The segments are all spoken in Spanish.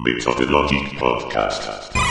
Methodology Podcast.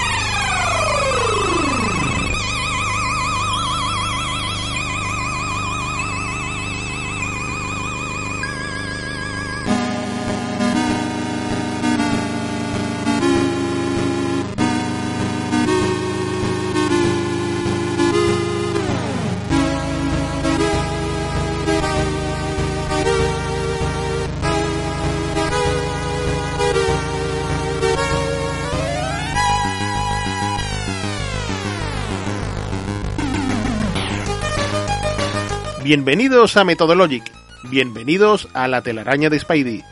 Bienvenidos a Methodologic. Bienvenidos a la telaraña de Spidey.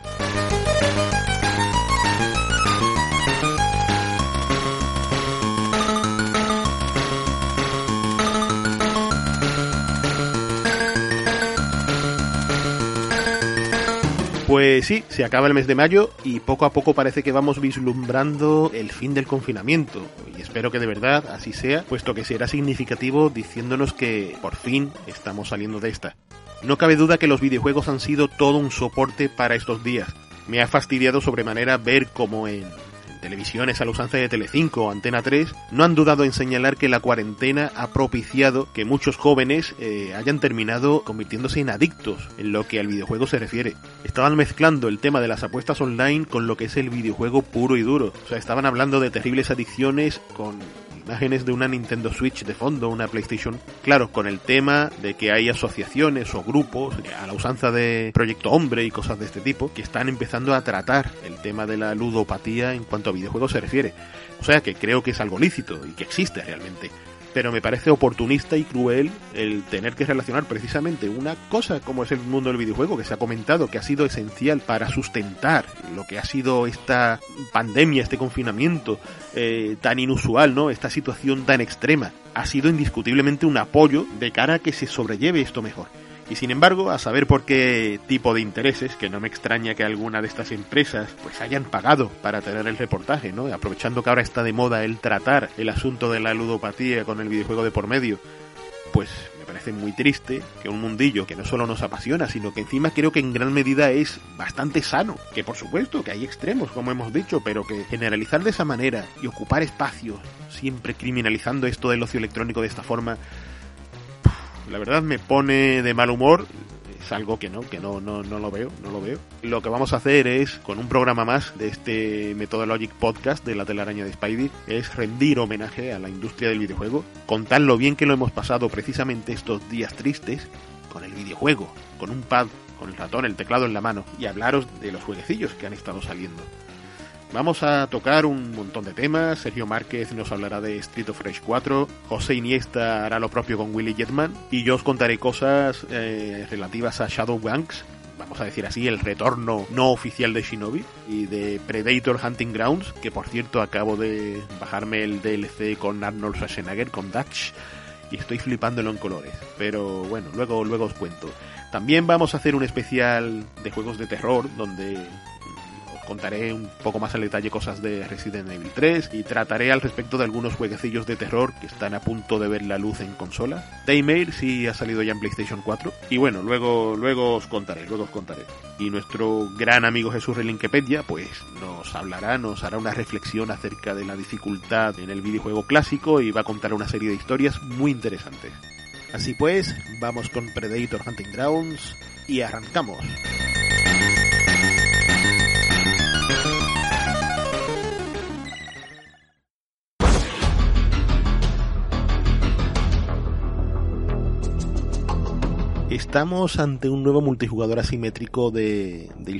Pues sí, se acaba el mes de mayo y poco a poco parece que vamos vislumbrando el fin del confinamiento. Y espero que de verdad así sea, puesto que será significativo diciéndonos que por fin estamos saliendo de esta. No cabe duda que los videojuegos han sido todo un soporte para estos días. Me ha fastidiado sobremanera ver cómo en televisiones a la usanza de Telecinco o Antena 3 no han dudado en señalar que la cuarentena ha propiciado que muchos jóvenes eh, hayan terminado convirtiéndose en adictos en lo que al videojuego se refiere. Estaban mezclando el tema de las apuestas online con lo que es el videojuego puro y duro. O sea, estaban hablando de terribles adicciones con imágenes de una Nintendo Switch de fondo, una PlayStation. Claro, con el tema de que hay asociaciones o grupos, a la usanza de Proyecto Hombre y cosas de este tipo, que están empezando a tratar el tema de la ludopatía en cuanto a videojuegos se refiere. O sea que creo que es algo lícito y que existe realmente pero me parece oportunista y cruel el tener que relacionar precisamente una cosa como es el mundo del videojuego, que se ha comentado que ha sido esencial para sustentar lo que ha sido esta pandemia, este confinamiento eh, tan inusual, ¿no? Esta situación tan extrema. Ha sido indiscutiblemente un apoyo de cara a que se sobrelleve esto mejor. Y sin embargo, a saber por qué tipo de intereses, que no me extraña que alguna de estas empresas pues hayan pagado para tener el reportaje, ¿no? Aprovechando que ahora está de moda el tratar el asunto de la ludopatía con el videojuego de por medio, pues me parece muy triste que un mundillo que no solo nos apasiona, sino que encima creo que en gran medida es bastante sano, que por supuesto que hay extremos, como hemos dicho, pero que generalizar de esa manera y ocupar espacios, siempre criminalizando esto del ocio electrónico de esta forma, la verdad me pone de mal humor. Es algo que no, que no, no, no lo veo, no lo veo. Lo que vamos a hacer es, con un programa más de este Methodologic Podcast de la telaraña de Spidey, es rendir homenaje a la industria del videojuego, contar lo bien que lo hemos pasado precisamente estos días tristes con el videojuego, con un pad, con el ratón, el teclado en la mano, y hablaros de los jueguecillos que han estado saliendo. Vamos a tocar un montón de temas. Sergio Márquez nos hablará de Street of Rage 4. José Iniesta hará lo propio con Willy Jetman. Y yo os contaré cosas eh, relativas a Shadowbanks. Vamos a decir así, el retorno no oficial de Shinobi y de Predator Hunting Grounds, que por cierto acabo de bajarme el DLC con Arnold Schwarzenegger, con Dutch, y estoy flipándolo en colores. Pero bueno, luego, luego os cuento. También vamos a hacer un especial de juegos de terror, donde contaré un poco más al detalle cosas de Resident Evil 3 y trataré al respecto de algunos jueguecillos de terror que están a punto de ver la luz en consola. Daymare sí ha salido ya en PlayStation 4 y bueno, luego luego os contaré, luego os contaré. Y nuestro gran amigo Jesús Relinquepedia pues nos hablará, nos hará una reflexión acerca de la dificultad en el videojuego clásico y va a contar una serie de historias muy interesantes. Así pues, vamos con Predator Hunting Grounds y arrancamos. Estamos ante un nuevo multijugador asimétrico de, de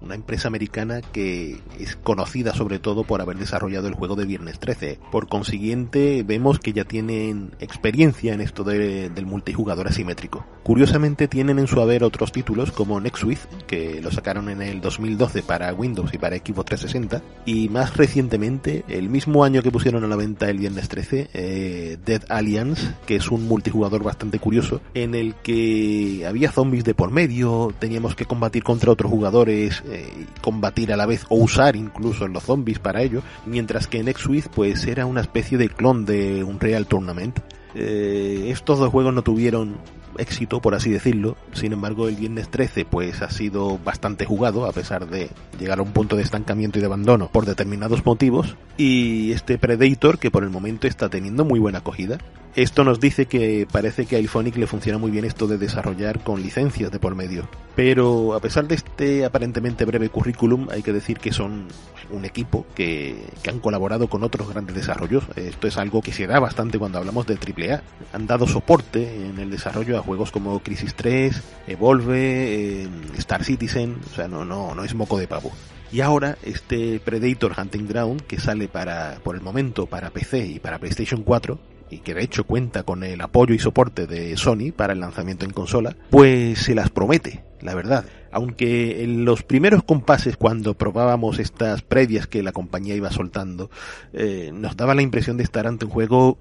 una empresa americana que es conocida sobre todo por haber desarrollado el juego de Viernes 13. Por consiguiente, vemos que ya tienen experiencia en esto del multijugador asimétrico. Curiosamente tienen en su haber otros títulos como Nextwith, que lo sacaron en el 2012 para Windows y para Xbox 360, y más recientemente, el mismo año que pusieron a la venta el Viernes 13, eh, Dead Alliance, que es un multijugador bastante curioso, en el que había zombies de por medio, teníamos que combatir contra otros jugadores, eh, combatir a la vez o usar incluso los zombies para ello, mientras que en X-With pues era una especie de clon de un Real Tournament. Eh, estos dos juegos no tuvieron éxito, por así decirlo. Sin embargo, el viernes 13 pues ha sido bastante jugado, a pesar de llegar a un punto de estancamiento y de abandono por determinados motivos. Y este Predator, que por el momento está teniendo muy buena acogida. Esto nos dice que parece que a iPhonic le funciona muy bien esto de desarrollar con licencias de por medio. Pero a pesar de este aparentemente breve currículum, hay que decir que son un equipo que, que han colaborado con otros grandes desarrollos. Esto es algo que se da bastante cuando hablamos de AAA. Han dado soporte en el desarrollo a juegos como Crisis 3, Evolve, eh, Star Citizen, o sea, no, no, no es moco de pavo. Y ahora este Predator Hunting Ground, que sale para, por el momento para PC y para PlayStation 4, y que de hecho cuenta con el apoyo y soporte de Sony para el lanzamiento en consola, pues se las promete, la verdad. Aunque en los primeros compases cuando probábamos estas previas que la compañía iba soltando, eh, nos daba la impresión de estar ante un juego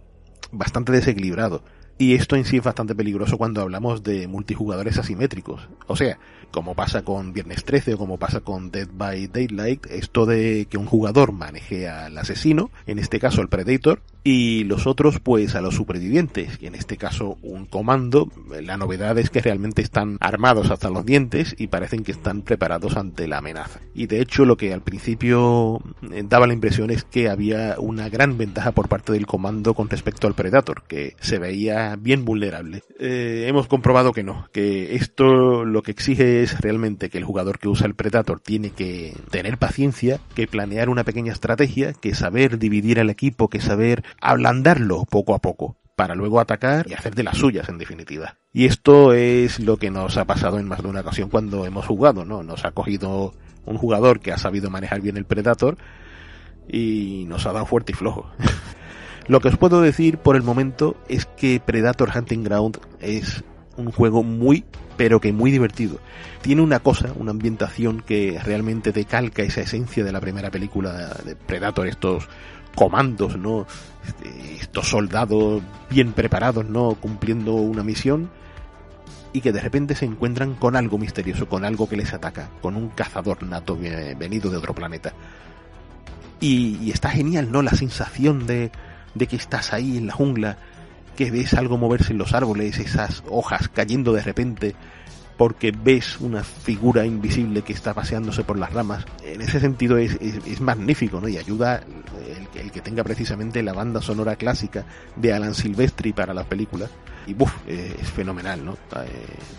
bastante desequilibrado. Y esto en sí es bastante peligroso cuando hablamos de multijugadores asimétricos. O sea, como pasa con Viernes 13 o como pasa con Dead by Daylight, esto de que un jugador maneje al asesino, en este caso el Predator, y los otros pues a los supervivientes, y en este caso un comando, la novedad es que realmente están armados hasta los dientes y parecen que están preparados ante la amenaza. Y de hecho lo que al principio eh, daba la impresión es que había una gran ventaja por parte del comando con respecto al Predator, que se veía bien vulnerable. Eh, hemos comprobado que no, que esto lo que exige es realmente que el jugador que usa el Predator tiene que tener paciencia, que planear una pequeña estrategia, que saber dividir al equipo, que saber ablandarlo poco a poco para luego atacar y hacer de las suyas en definitiva. Y esto es lo que nos ha pasado en más de una ocasión cuando hemos jugado, ¿no? Nos ha cogido un jugador que ha sabido manejar bien el Predator y nos ha dado fuerte y flojo. lo que os puedo decir por el momento es que Predator Hunting Ground es un juego muy pero que muy divertido. Tiene una cosa, una ambientación que realmente decalca esa esencia de la primera película de Predator, estos comandos, ¿no? Este, estos soldados bien preparados, ¿no? Cumpliendo una misión y que de repente se encuentran con algo misterioso, con algo que les ataca, con un cazador nato venido de otro planeta. Y, y está genial, ¿no? La sensación de, de que estás ahí en la jungla, que ves algo moverse en los árboles, esas hojas cayendo de repente, porque ves una figura invisible que está paseándose por las ramas. En ese sentido es, es, magnífico, ¿no? Y ayuda el, el, que tenga precisamente la banda sonora clásica de Alan Silvestri para la película. Y buf, eh, es fenomenal, ¿no? Eh,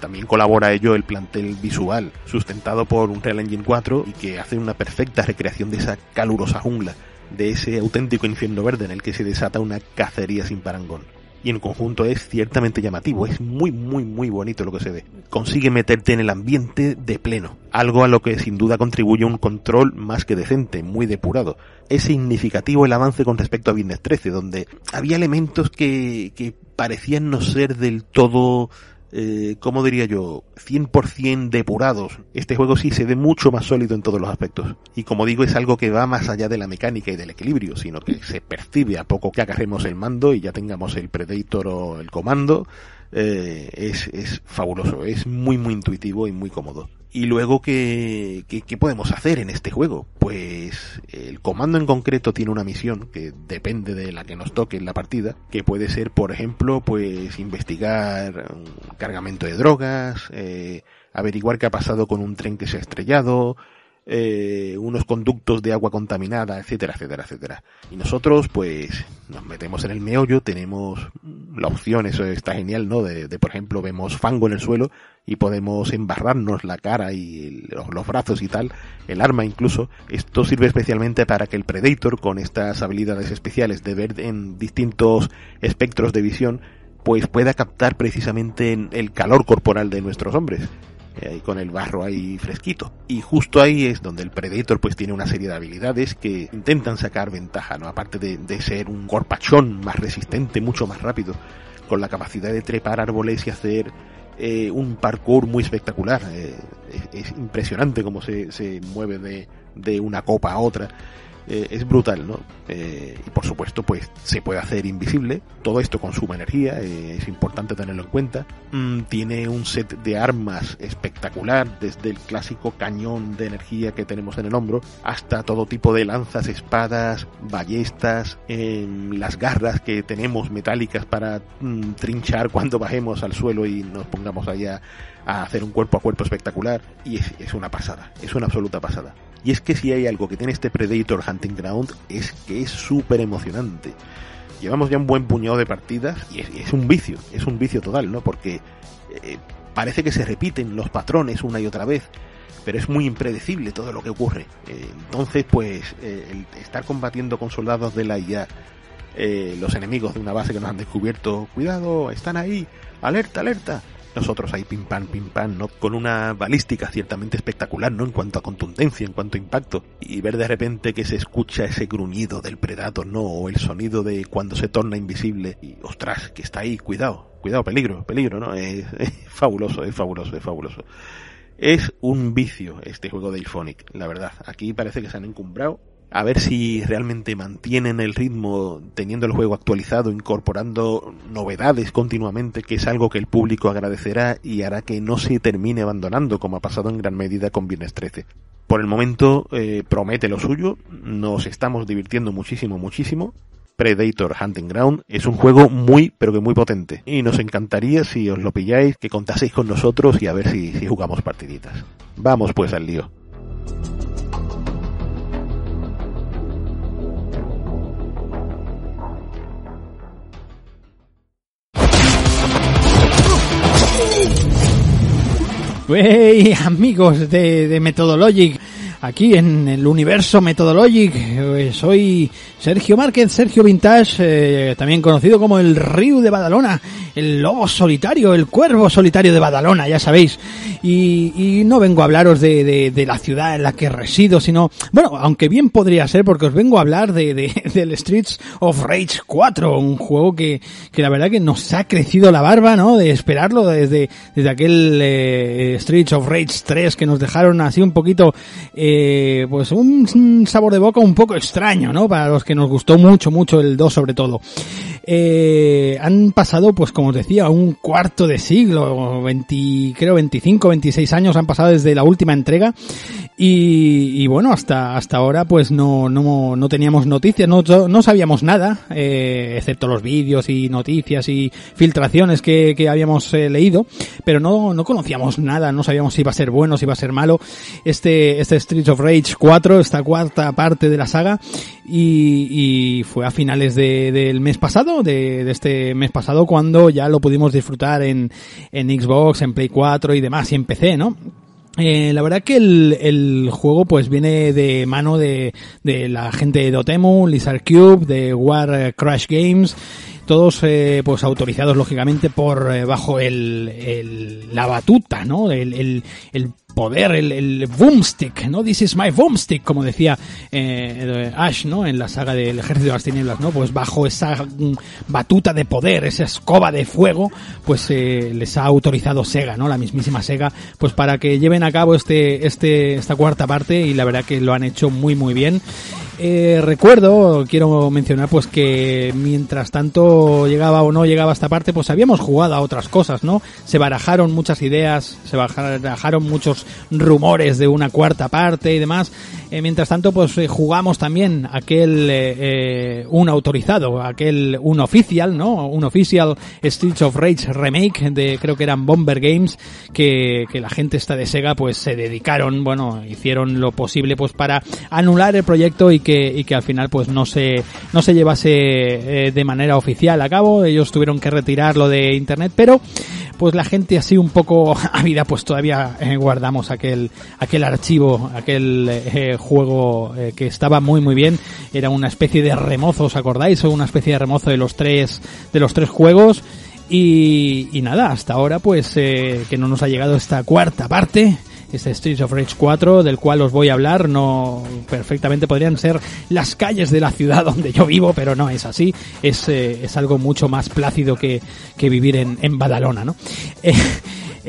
también colabora ello el plantel visual, sustentado por un Real Engine 4 y que hace una perfecta recreación de esa calurosa jungla, de ese auténtico infierno verde en el que se desata una cacería sin parangón y en conjunto es ciertamente llamativo, es muy muy muy bonito lo que se ve. Consigue meterte en el ambiente de pleno, algo a lo que sin duda contribuye un control más que decente, muy depurado. Es significativo el avance con respecto a Viernes 13, donde había elementos que, que parecían no ser del todo eh, ¿cómo diría yo? 100% depurados. Este juego sí se ve mucho más sólido en todos los aspectos. Y como digo, es algo que va más allá de la mecánica y del equilibrio, sino que se percibe a poco que agarremos el mando y ya tengamos el Predator o el comando. Eh, es, es fabuloso, es muy muy intuitivo y muy cómodo. Y luego, ¿qué, ¿qué, podemos hacer en este juego? Pues el comando en concreto tiene una misión que depende de la que nos toque en la partida, que puede ser, por ejemplo, pues investigar un cargamento de drogas, eh, averiguar qué ha pasado con un tren que se ha estrellado, eh, unos conductos de agua contaminada, etcétera, etcétera, etcétera. Y nosotros, pues, nos metemos en el meollo, tenemos la opción, eso está genial, ¿no? De, por ejemplo, vemos fango en el suelo y podemos embarrarnos la cara y los, los, brazos y tal, el arma incluso. Esto sirve especialmente para que el Predator, con estas habilidades especiales de ver en distintos espectros de visión, pues pueda captar precisamente el calor corporal de nuestros hombres eh, con el barro ahí fresquito. Y justo ahí es donde el Predator pues tiene una serie de habilidades que intentan sacar ventaja, ¿no? Aparte de, de ser un corpachón más resistente, mucho más rápido, con la capacidad de trepar árboles y hacer eh, un parkour muy espectacular. Eh, es, es, impresionante cómo se, se mueve de, de, una copa a otra. Eh, es brutal, ¿no? Eh, y por supuesto, pues se puede hacer invisible. Todo esto consuma energía, eh, es importante tenerlo en cuenta. Mm, tiene un set de armas espectacular, desde el clásico cañón de energía que tenemos en el hombro, hasta todo tipo de lanzas, espadas, ballestas, las garras que tenemos metálicas para mm, trinchar cuando bajemos al suelo y nos pongamos allá a hacer un cuerpo a cuerpo espectacular. Y es una pasada, es una absoluta pasada. Y es que si hay algo que tiene este Predator Hunting Ground es que es súper emocionante. Llevamos ya un buen puñado de partidas y es, un vicio, es un vicio total, ¿no? Porque eh, parece que se repiten los patrones una y otra vez, pero es muy impredecible todo lo que ocurre. Eh, entonces, pues, eh, el estar combatiendo con soldados de la IA, los enemigos de una base que nos han descubierto, cuidado, están ahí, alerta, alerta, nosotros ahí pim pam, pim pam, ¿no? Con una balística ciertamente espectacular, ¿no? En cuanto a contundencia, en cuanto a impacto. Y ver de repente que se escucha ese gruñido del Predator, ¿no? O el sonido de cuando se torna invisible. Y ostras, que está ahí, cuidado, cuidado, peligro, peligro, ¿no? Es, fabuloso, es fabuloso, es fabuloso. Es un vicio este juego de Ilphonic, la verdad. Aquí parece que se han encumbrado a ver si realmente mantienen el ritmo teniendo el juego actualizado, incorporando novedades continuamente, que es algo que el público agradecerá y hará que no se termine abandonando, como ha pasado en gran medida con Viernes 13. Por el momento eh, promete lo suyo, nos estamos divirtiendo muchísimo, muchísimo. Predator Hunting Ground es un juego muy, pero que muy potente. Y nos encantaría si os lo pilláis, que contaseis con nosotros y a ver si, si jugamos partiditas. Vamos pues al lío. Hey, amigos de, de Methodologic, aquí en el universo Methodologic, eh, soy Sergio Márquez, Sergio Vintage, eh, también conocido como el Río de Badalona, el lobo solitario, el cuervo solitario de Badalona, ya sabéis. Y, no vengo a hablaros de, de, la ciudad en la que resido, sino, bueno, aunque bien podría ser, porque os vengo a hablar de, de, del Streets of Rage 4, un juego que, que la verdad que nos ha crecido la barba, ¿no? De esperarlo desde, desde aquel eh, Streets of Rage 3 que nos dejaron así un poquito, eh, pues un sabor de boca un poco extraño, ¿no? Para los que nos gustó mucho, mucho el 2 sobre todo. Eh, han pasado, pues como os decía, un cuarto de siglo, 20, creo 25, 26 años han pasado desde la última entrega y, bueno, hasta, hasta ahora pues no, no, no teníamos noticias, no, no sabíamos nada, eh, excepto los vídeos y noticias y filtraciones que, que habíamos eh, leído, pero no, no conocíamos nada, no sabíamos si iba a ser bueno, si iba a ser malo. Este, este Streets of Rage 4, esta cuarta parte de la saga, y, y fue a finales de, del mes pasado, de, de, este mes pasado, cuando ya lo pudimos disfrutar en, en Xbox, en Play 4 y demás, y en PC, ¿no? Eh, la verdad que el, el, juego pues viene de mano de, de la gente de Dotemu, Lizard Cube, de War Crash Games, todos eh, pues autorizados lógicamente por eh, bajo el, el, la batuta, ¿no? El, el, el poder, el, el boomstick, ¿no? This is my boomstick, como decía eh, Ash, ¿no? En la saga del Ejército de las Tinieblas, ¿no? Pues bajo esa batuta de poder, esa escoba de fuego, pues eh, les ha autorizado Sega, ¿no? La mismísima Sega, pues para que lleven a cabo este, este, esta cuarta parte y la verdad que lo han hecho muy, muy bien. Eh, recuerdo, quiero mencionar pues que mientras tanto llegaba o no llegaba esta parte, pues habíamos jugado a otras cosas, ¿no? Se barajaron muchas ideas, se barajaron muchos rumores de una cuarta parte y demás. Eh, mientras tanto, pues eh, jugamos también aquel eh, un autorizado, aquel un oficial, ¿no? Un oficial Streets of Rage remake de creo que eran Bomber Games que, que la gente esta de Sega pues se dedicaron, bueno, hicieron lo posible pues para anular el proyecto y que, y que al final pues no se, no se llevase eh, de manera oficial a cabo. Ellos tuvieron que retirarlo de internet, pero pues la gente así un poco ávida pues todavía eh, guardamos aquel, aquel archivo, aquel eh, juego eh, que estaba muy muy bien. Era una especie de remozo, ¿os acordáis? Una especie de remozo de los tres, de los tres juegos Y, y nada, hasta ahora pues eh, que no nos ha llegado esta cuarta parte, este Streets of Rage 4, del cual os voy a hablar, no perfectamente podrían ser las calles de la ciudad donde yo vivo, pero no es así, es, eh, es algo mucho más plácido que, que vivir en, en Badalona, ¿no? Eh,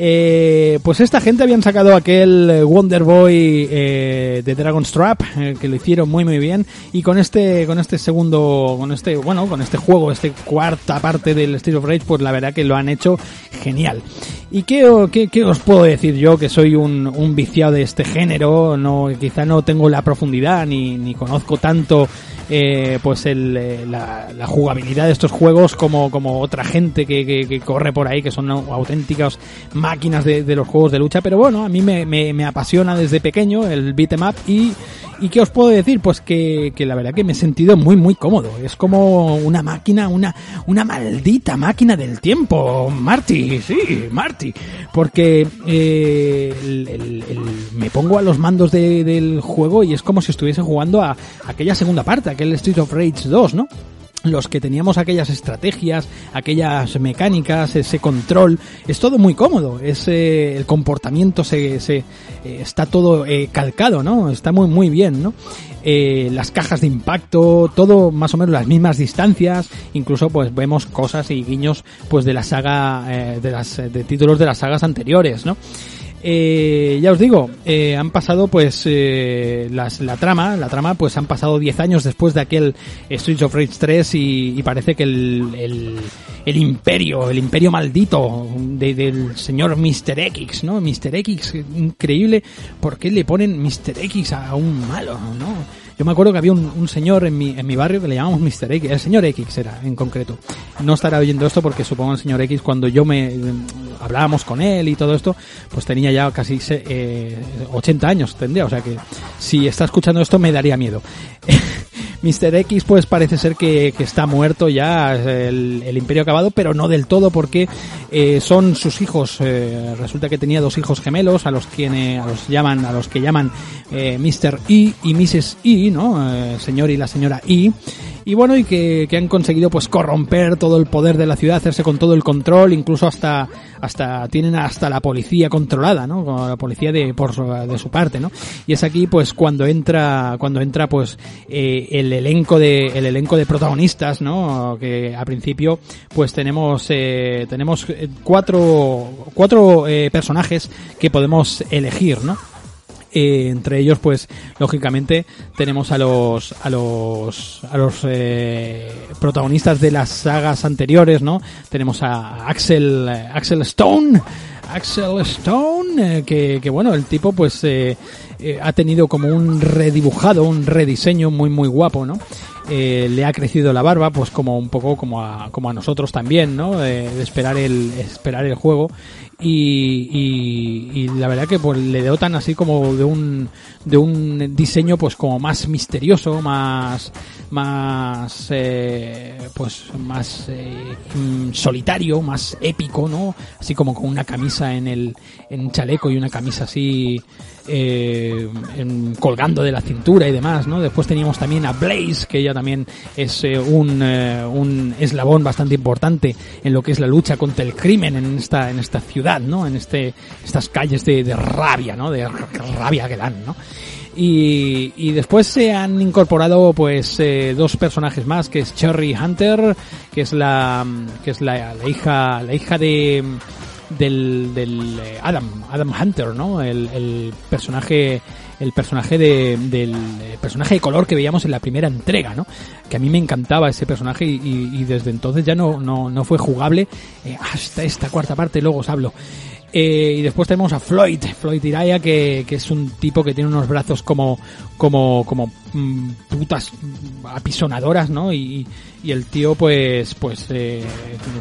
eh, pues esta gente habían sacado aquel Wonder Boy eh, de Dragon's Trap, eh, que lo hicieron muy muy bien, y con este, con este segundo, con este, bueno, con este juego, este cuarta parte del Street of Rage, pues la verdad que lo han hecho genial. ¿Y qué, qué, qué os puedo decir yo que soy un, viciado de este género? No, quizá no tengo la profundidad ni conozco tanto eh, pues el, eh, la, jugabilidad de estos juegos como, como otra gente que, corre por ahí, que son au- auténticas máquinas de, los juegos de lucha, pero bueno, a mí me, me, apasiona desde pequeño el beat 'em up y, y ¿qué os puedo decir? Pues que, que la verdad que me he sentido muy muy cómodo, es como una máquina, una, una maldita máquina del tiempo, Marty, sí, Marty, porque eh, me pongo a los mandos de- del juego y es como si estuviese jugando a aquella segunda parte, aquel Street of Rage 2, ¿no? los que teníamos aquellas estrategias, aquellas mecánicas, ese control, es todo muy cómodo, es el comportamiento se, se eh, está todo eh, calcado, ¿no? Está muy muy bien, ¿no? Eh, las cajas de impacto, todo más o menos las mismas distancias, incluso pues vemos cosas y guiños pues de la saga de las de títulos de las sagas anteriores, ¿no? Eh, ya os digo, eh, han pasado pues eh, las, la trama, la trama pues han pasado 10 años después de aquel Streets of Rage 3 y, parece que el, el, el imperio, el imperio maldito de- del señor Mr. X, ¿no? Mr. X, increíble, ¿por qué le ponen Mr. X a un malo, no? Yo me acuerdo que había un, un señor en mi, en mi barrio que le llamamos Mr. X, el señor X era en concreto. No estará oyendo esto porque supongo el señor X cuando yo me hablábamos con él y todo esto, pues tenía ya casi eh, 80 años tendría, o sea que si está escuchando esto me daría miedo. Mr. X pues parece ser que, que está muerto ya el, el imperio acabado, pero no del todo porque eh, son sus hijos. eh, resulta que tenía dos hijos gemelos a los que a los llaman a los que llaman eh, Mr. E y Mrs. E, ¿no? Eh, señor y la señora E. Y bueno, y que, que han conseguido pues corromper todo el poder de la ciudad, hacerse con todo el control, incluso hasta hasta tienen hasta la policía controlada, ¿no? La policía de por su, de su parte, ¿no? Y es aquí pues cuando entra cuando entra pues eh, el elenco de el elenco de protagonistas, ¿no? Que a principio pues tenemos eh, tenemos eh, cuatro cuatro eh, personajes que podemos elegir, ¿no? Eh, entre ellos, pues, lógicamente, tenemos a los, a los, a los eh, protagonistas de las sagas anteriores, ¿no? Tenemos a Axel, eh, Axel Stone, Axel Stone, eh, que, que bueno, el tipo, pues, eh, ha tenido como un redibujado, un rediseño muy, muy guapo, ¿no? Le ha crecido la barba, pues como un poco como a, como a nosotros también, ¿no? De esperar el, esperar el juego y, la verdad que pues le dotan así como de un de un diseño pues como más misterioso más más eh, pues más eh, mm, solitario más épico no así como con una camisa en el en un chaleco y una camisa así eh, en- colgando de la cintura y demás, ¿no? Después teníamos también a Blaze, que ella también es eh, un, eh, un eslabón bastante importante en lo que es la lucha contra el crimen en esta, en esta ciudad, ¿no? En este, estas calles de, rabia, ¿no? De rabia que dan, ¿no? Y, y después se han incorporado pues eh, dos personajes más que es Cherry Hunter que es la que es la, la hija la hija de del, del eh, Adam Adam Hunter no el, el personaje el personaje de, del eh, personaje de color que veíamos en la primera entrega no que a mí me encantaba ese personaje y, y- y desde entonces ya no no, no fue jugable eh, hasta esta cuarta parte luego os hablo eh, y después tenemos a Floyd, Floyd Iraya, que, que es un tipo que tiene unos brazos como, como, como mm, putas apisonadoras, ¿no? Y, y el tío, pues, pues, eh,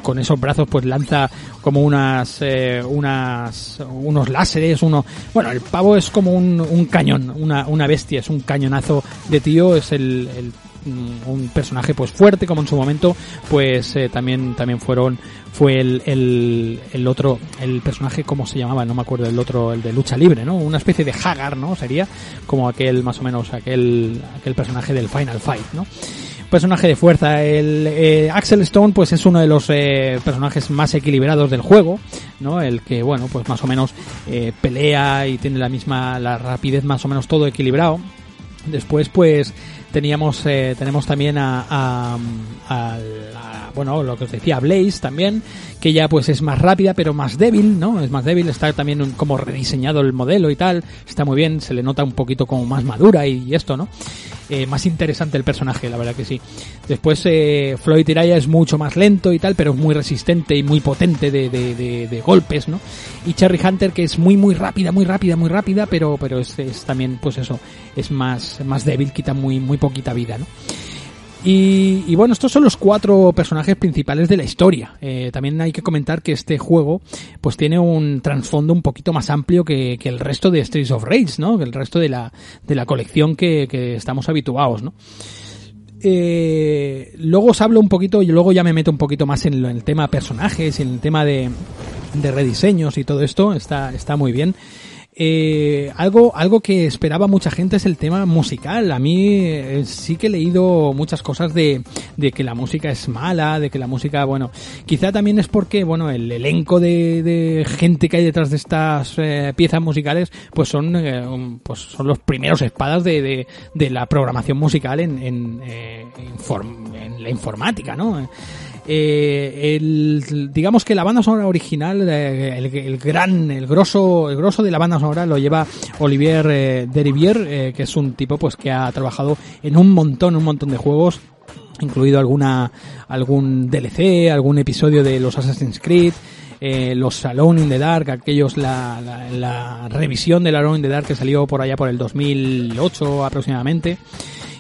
con esos brazos, pues lanza como unas, eh, unos láseres, uno, bueno, el pavo es como un, un cañón, una, una bestia, es un cañonazo de tío, es el, un personaje pues fuerte como en su momento pues eh, también también fueron fue el, el, el otro el personaje cómo se llamaba no me acuerdo el otro el de lucha libre no una especie de Hagar no sería como aquel más o menos aquel aquel personaje del Final Fight no personaje de fuerza. El eh, Axel Stone, pues es uno de los eh, personajes más equilibrados del juego, ¿no? El que, bueno, pues más o menos eh, pelea y tiene la misma, la rapidez más o menos todo equilibrado. Después, pues teníamos, eh, tenemos también a, a, a, bueno, lo que os decía, Blaze también, que ya pues es más rápida pero más débil, ¿no? Es más débil, está también como rediseñado el modelo y tal, está muy bien, se le nota un poquito como más madura y, esto, ¿no? Eh, más interesante el personaje, la verdad que sí. Después eh, Floyd Tiraya es mucho más lento y tal, pero es muy resistente y muy potente de, de, de, de golpes, ¿no? Y Cherry Hunter que es muy muy rápida, muy rápida, muy rápida, pero pero es, es también pues eso, es más más débil, quita muy muy poquita vida, ¿no? Y, y bueno, estos son los cuatro personajes principales de la historia. Eh, también hay que comentar que este juego pues tiene un trasfondo un poquito más amplio que, que el resto de Streets of Rage, ¿no? Que el resto de la, de la colección que, que estamos habituados, ¿no? Eh, luego os hablo un poquito y luego ya me meto un poquito más en, el tema personajes, en el tema de, de rediseños y todo esto. Está, está muy bien. Eh, algo, algo que esperaba mucha gente es el tema musical. A mí eh, sí que he leído muchas cosas de, de que la música es mala, de que la música, bueno, quizá también es porque, bueno, el elenco de, de gente que hay detrás de estas eh, piezas musicales, pues son, eh, pues son los primeros espadas de, de, de la programación musical en, en, eh, en la informática, ¿no? Eh, el, digamos que la banda sonora original, eh, el, el gran, el grosso, el grosso de la banda sonora lo lleva Olivier eh, Derivier, eh, que es un tipo pues que ha trabajado en un montón, un montón de juegos, incluido alguna, algún DLC, algún episodio de los Assassin's Creed, eh, los Alone in the Dark, aquellos, la, la, la revisión del Alone in the Dark que salió por allá por el 2008 aproximadamente.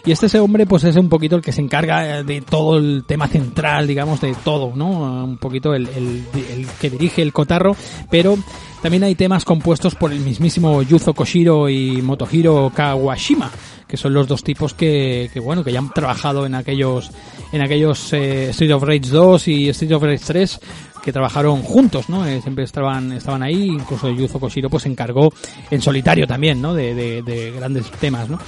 Y este ese hombre, pues es un poquito el que se encarga de todo el tema central, digamos, de todo, ¿no? Un poquito el, el, el que dirige el cotarro, pero también hay temas compuestos por el mismísimo Yuzo Koshiro y Motohiro Kawashima, que son los dos tipos que, que bueno, que ya han trabajado en aquellos, en aquellos eh, Street of Rage 2 y Street of Rage 3, que trabajaron juntos, ¿no? Eh, siempre estaban, estaban ahí, incluso Yuzo Koshiro pues se encargó en solitario también, ¿no? De, de, de grandes temas, ¿no?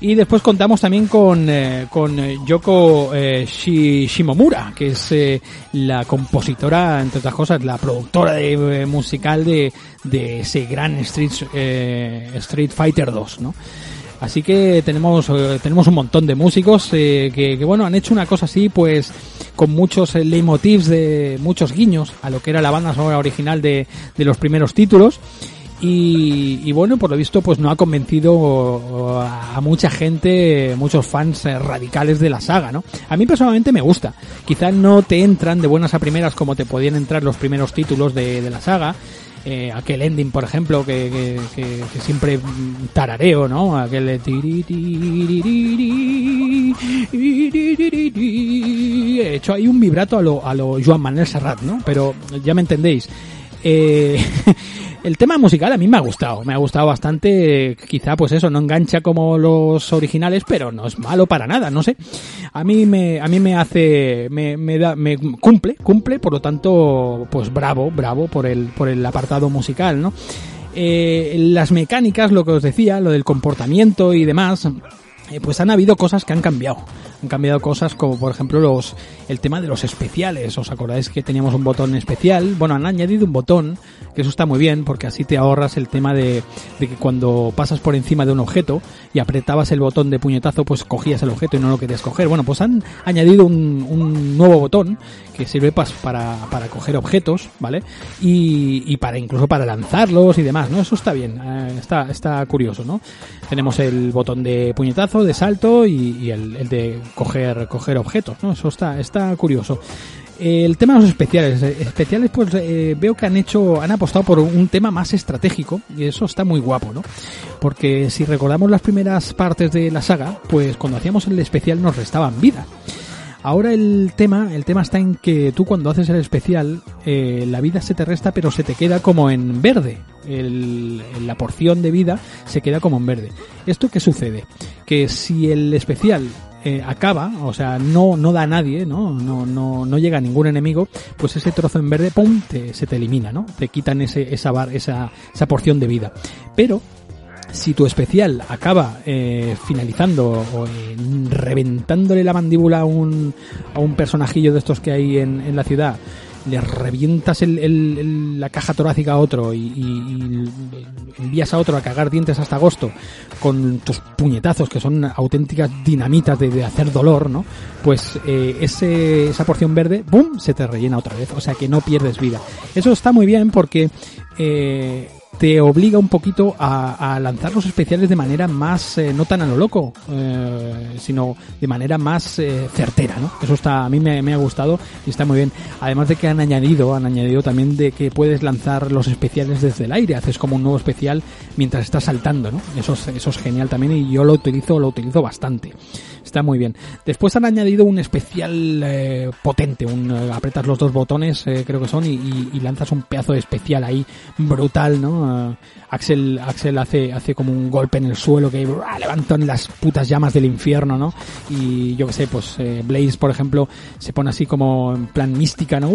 Y después contamos también con, eh, con Yoko eh, Shi- Shimomura, que es eh, la compositora, entre otras cosas, la productora de, musical de, de ese gran Street, Street Fighter 2, ¿no? Así que tenemos eh, tenemos un montón de músicos eh, que, que, bueno han hecho una cosa así pues con muchos eh, leitmotivs de muchos guiños a lo que era la banda sonora original de, de los primeros títulos. Y, y bueno por lo visto pues no ha convencido a, mucha gente muchos fans eh, radicales de la saga no a mí personalmente me gusta. Quizás no te entran de buenas a primeras como te podían entrar los primeros títulos de, de la saga eh, aquel ending, por ejemplo, que, siempre tarareo, ¿no? Aquel de. He hecho ahí un vibrato a lo, a lo Joan Manuel Serrat, ¿no? Pero ya me entendéis. Eh, el tema musical a mí me ha gustado, me ha gustado bastante, quizá pues eso, no engancha como los originales, pero no es malo para nada, no sé. A mí me, a mí me hace, me, me da, me cumple, cumple, por lo tanto, pues bravo, bravo por el, por el apartado musical, ¿no? Eh, las mecánicas, lo que os decía, lo del comportamiento y demás, eh, pues han habido cosas que han cambiado. Han cambiado cosas como por ejemplo los el tema de los especiales. ¿Os acordáis que teníamos un botón especial? Bueno, han añadido un botón, que eso está muy bien porque así te ahorras el tema de, de que cuando pasas por encima de un objeto y apretabas el botón de puñetazo, pues cogías el objeto y no lo querías coger. Bueno, pues han añadido un, un nuevo botón que sirve pas, para, para coger objetos, ¿vale? Y, y para incluso para lanzarlos y demás, ¿no? Eso está bien, eh, está, está curioso, ¿no? Tenemos el botón de puñetazo, de salto y, y el, el de coger, coger objetos, ¿no? Eso está, está curioso. El tema de los especiales, eh, especiales pues eh, veo que han hecho, han apostado por un tema más estratégico y eso está muy guapo, ¿no? Porque si recordamos las primeras partes de la saga, pues cuando hacíamos el especial nos restaban vida. Ahora el tema, el tema está en que tú cuando haces el especial, eh, la vida se te resta, pero se te queda como en verde. El- la porción de vida se queda como en verde. ¿Esto qué sucede? Que si el especial eh, acaba, o sea, no, no da a nadie, ¿no? No, no, no llega a ningún enemigo, pues ese trozo en verde, ¡pum!, te- se te elimina, ¿no? Te quitan ese, esa, bar, esa, esa porción de vida. Pero, si tu especial acaba eh, finalizando o eh, reventándole la mandíbula a un, a un personajillo de estos que hay en, en la ciudad, le revientas el- el- el- la caja torácica a otro y, y- y envías a otro a cagar dientes hasta agosto con tus puñetazos que son auténticas dinamitas de, hacer dolor, ¿no? Pues eh, ese, esa porción verde, ¡bum!, se te rellena otra vez, o sea que no pierdes vida. Eso está muy bien porque eh, te obliga un poquito a, a lanzar los especiales de manera más, eh, no tan a lo loco, eh, sino de manera más eh, certera, ¿no? Eso está, a mí me, me ha gustado y está muy bien. Además de que han añadido, han añadido también de que puedes lanzar los especiales desde el aire, haces como un nuevo especial mientras estás saltando, ¿no? Eso es, eso es genial también y yo lo utilizo, lo utilizo bastante. Está muy bien. Después han añadido un especial eh, potente, un, eh, apretas los dos botones, eh, creo que son, y, y- lanzas un pedazo de especial ahí brutal, ¿no? Eh, Axel, Axel hace, hace como un golpe en el suelo que levantan las putas llamas del infierno, ¿no? Y yo que sé, pues eh, Blaze, por ejemplo, se pone así como en plan mística, ¿no?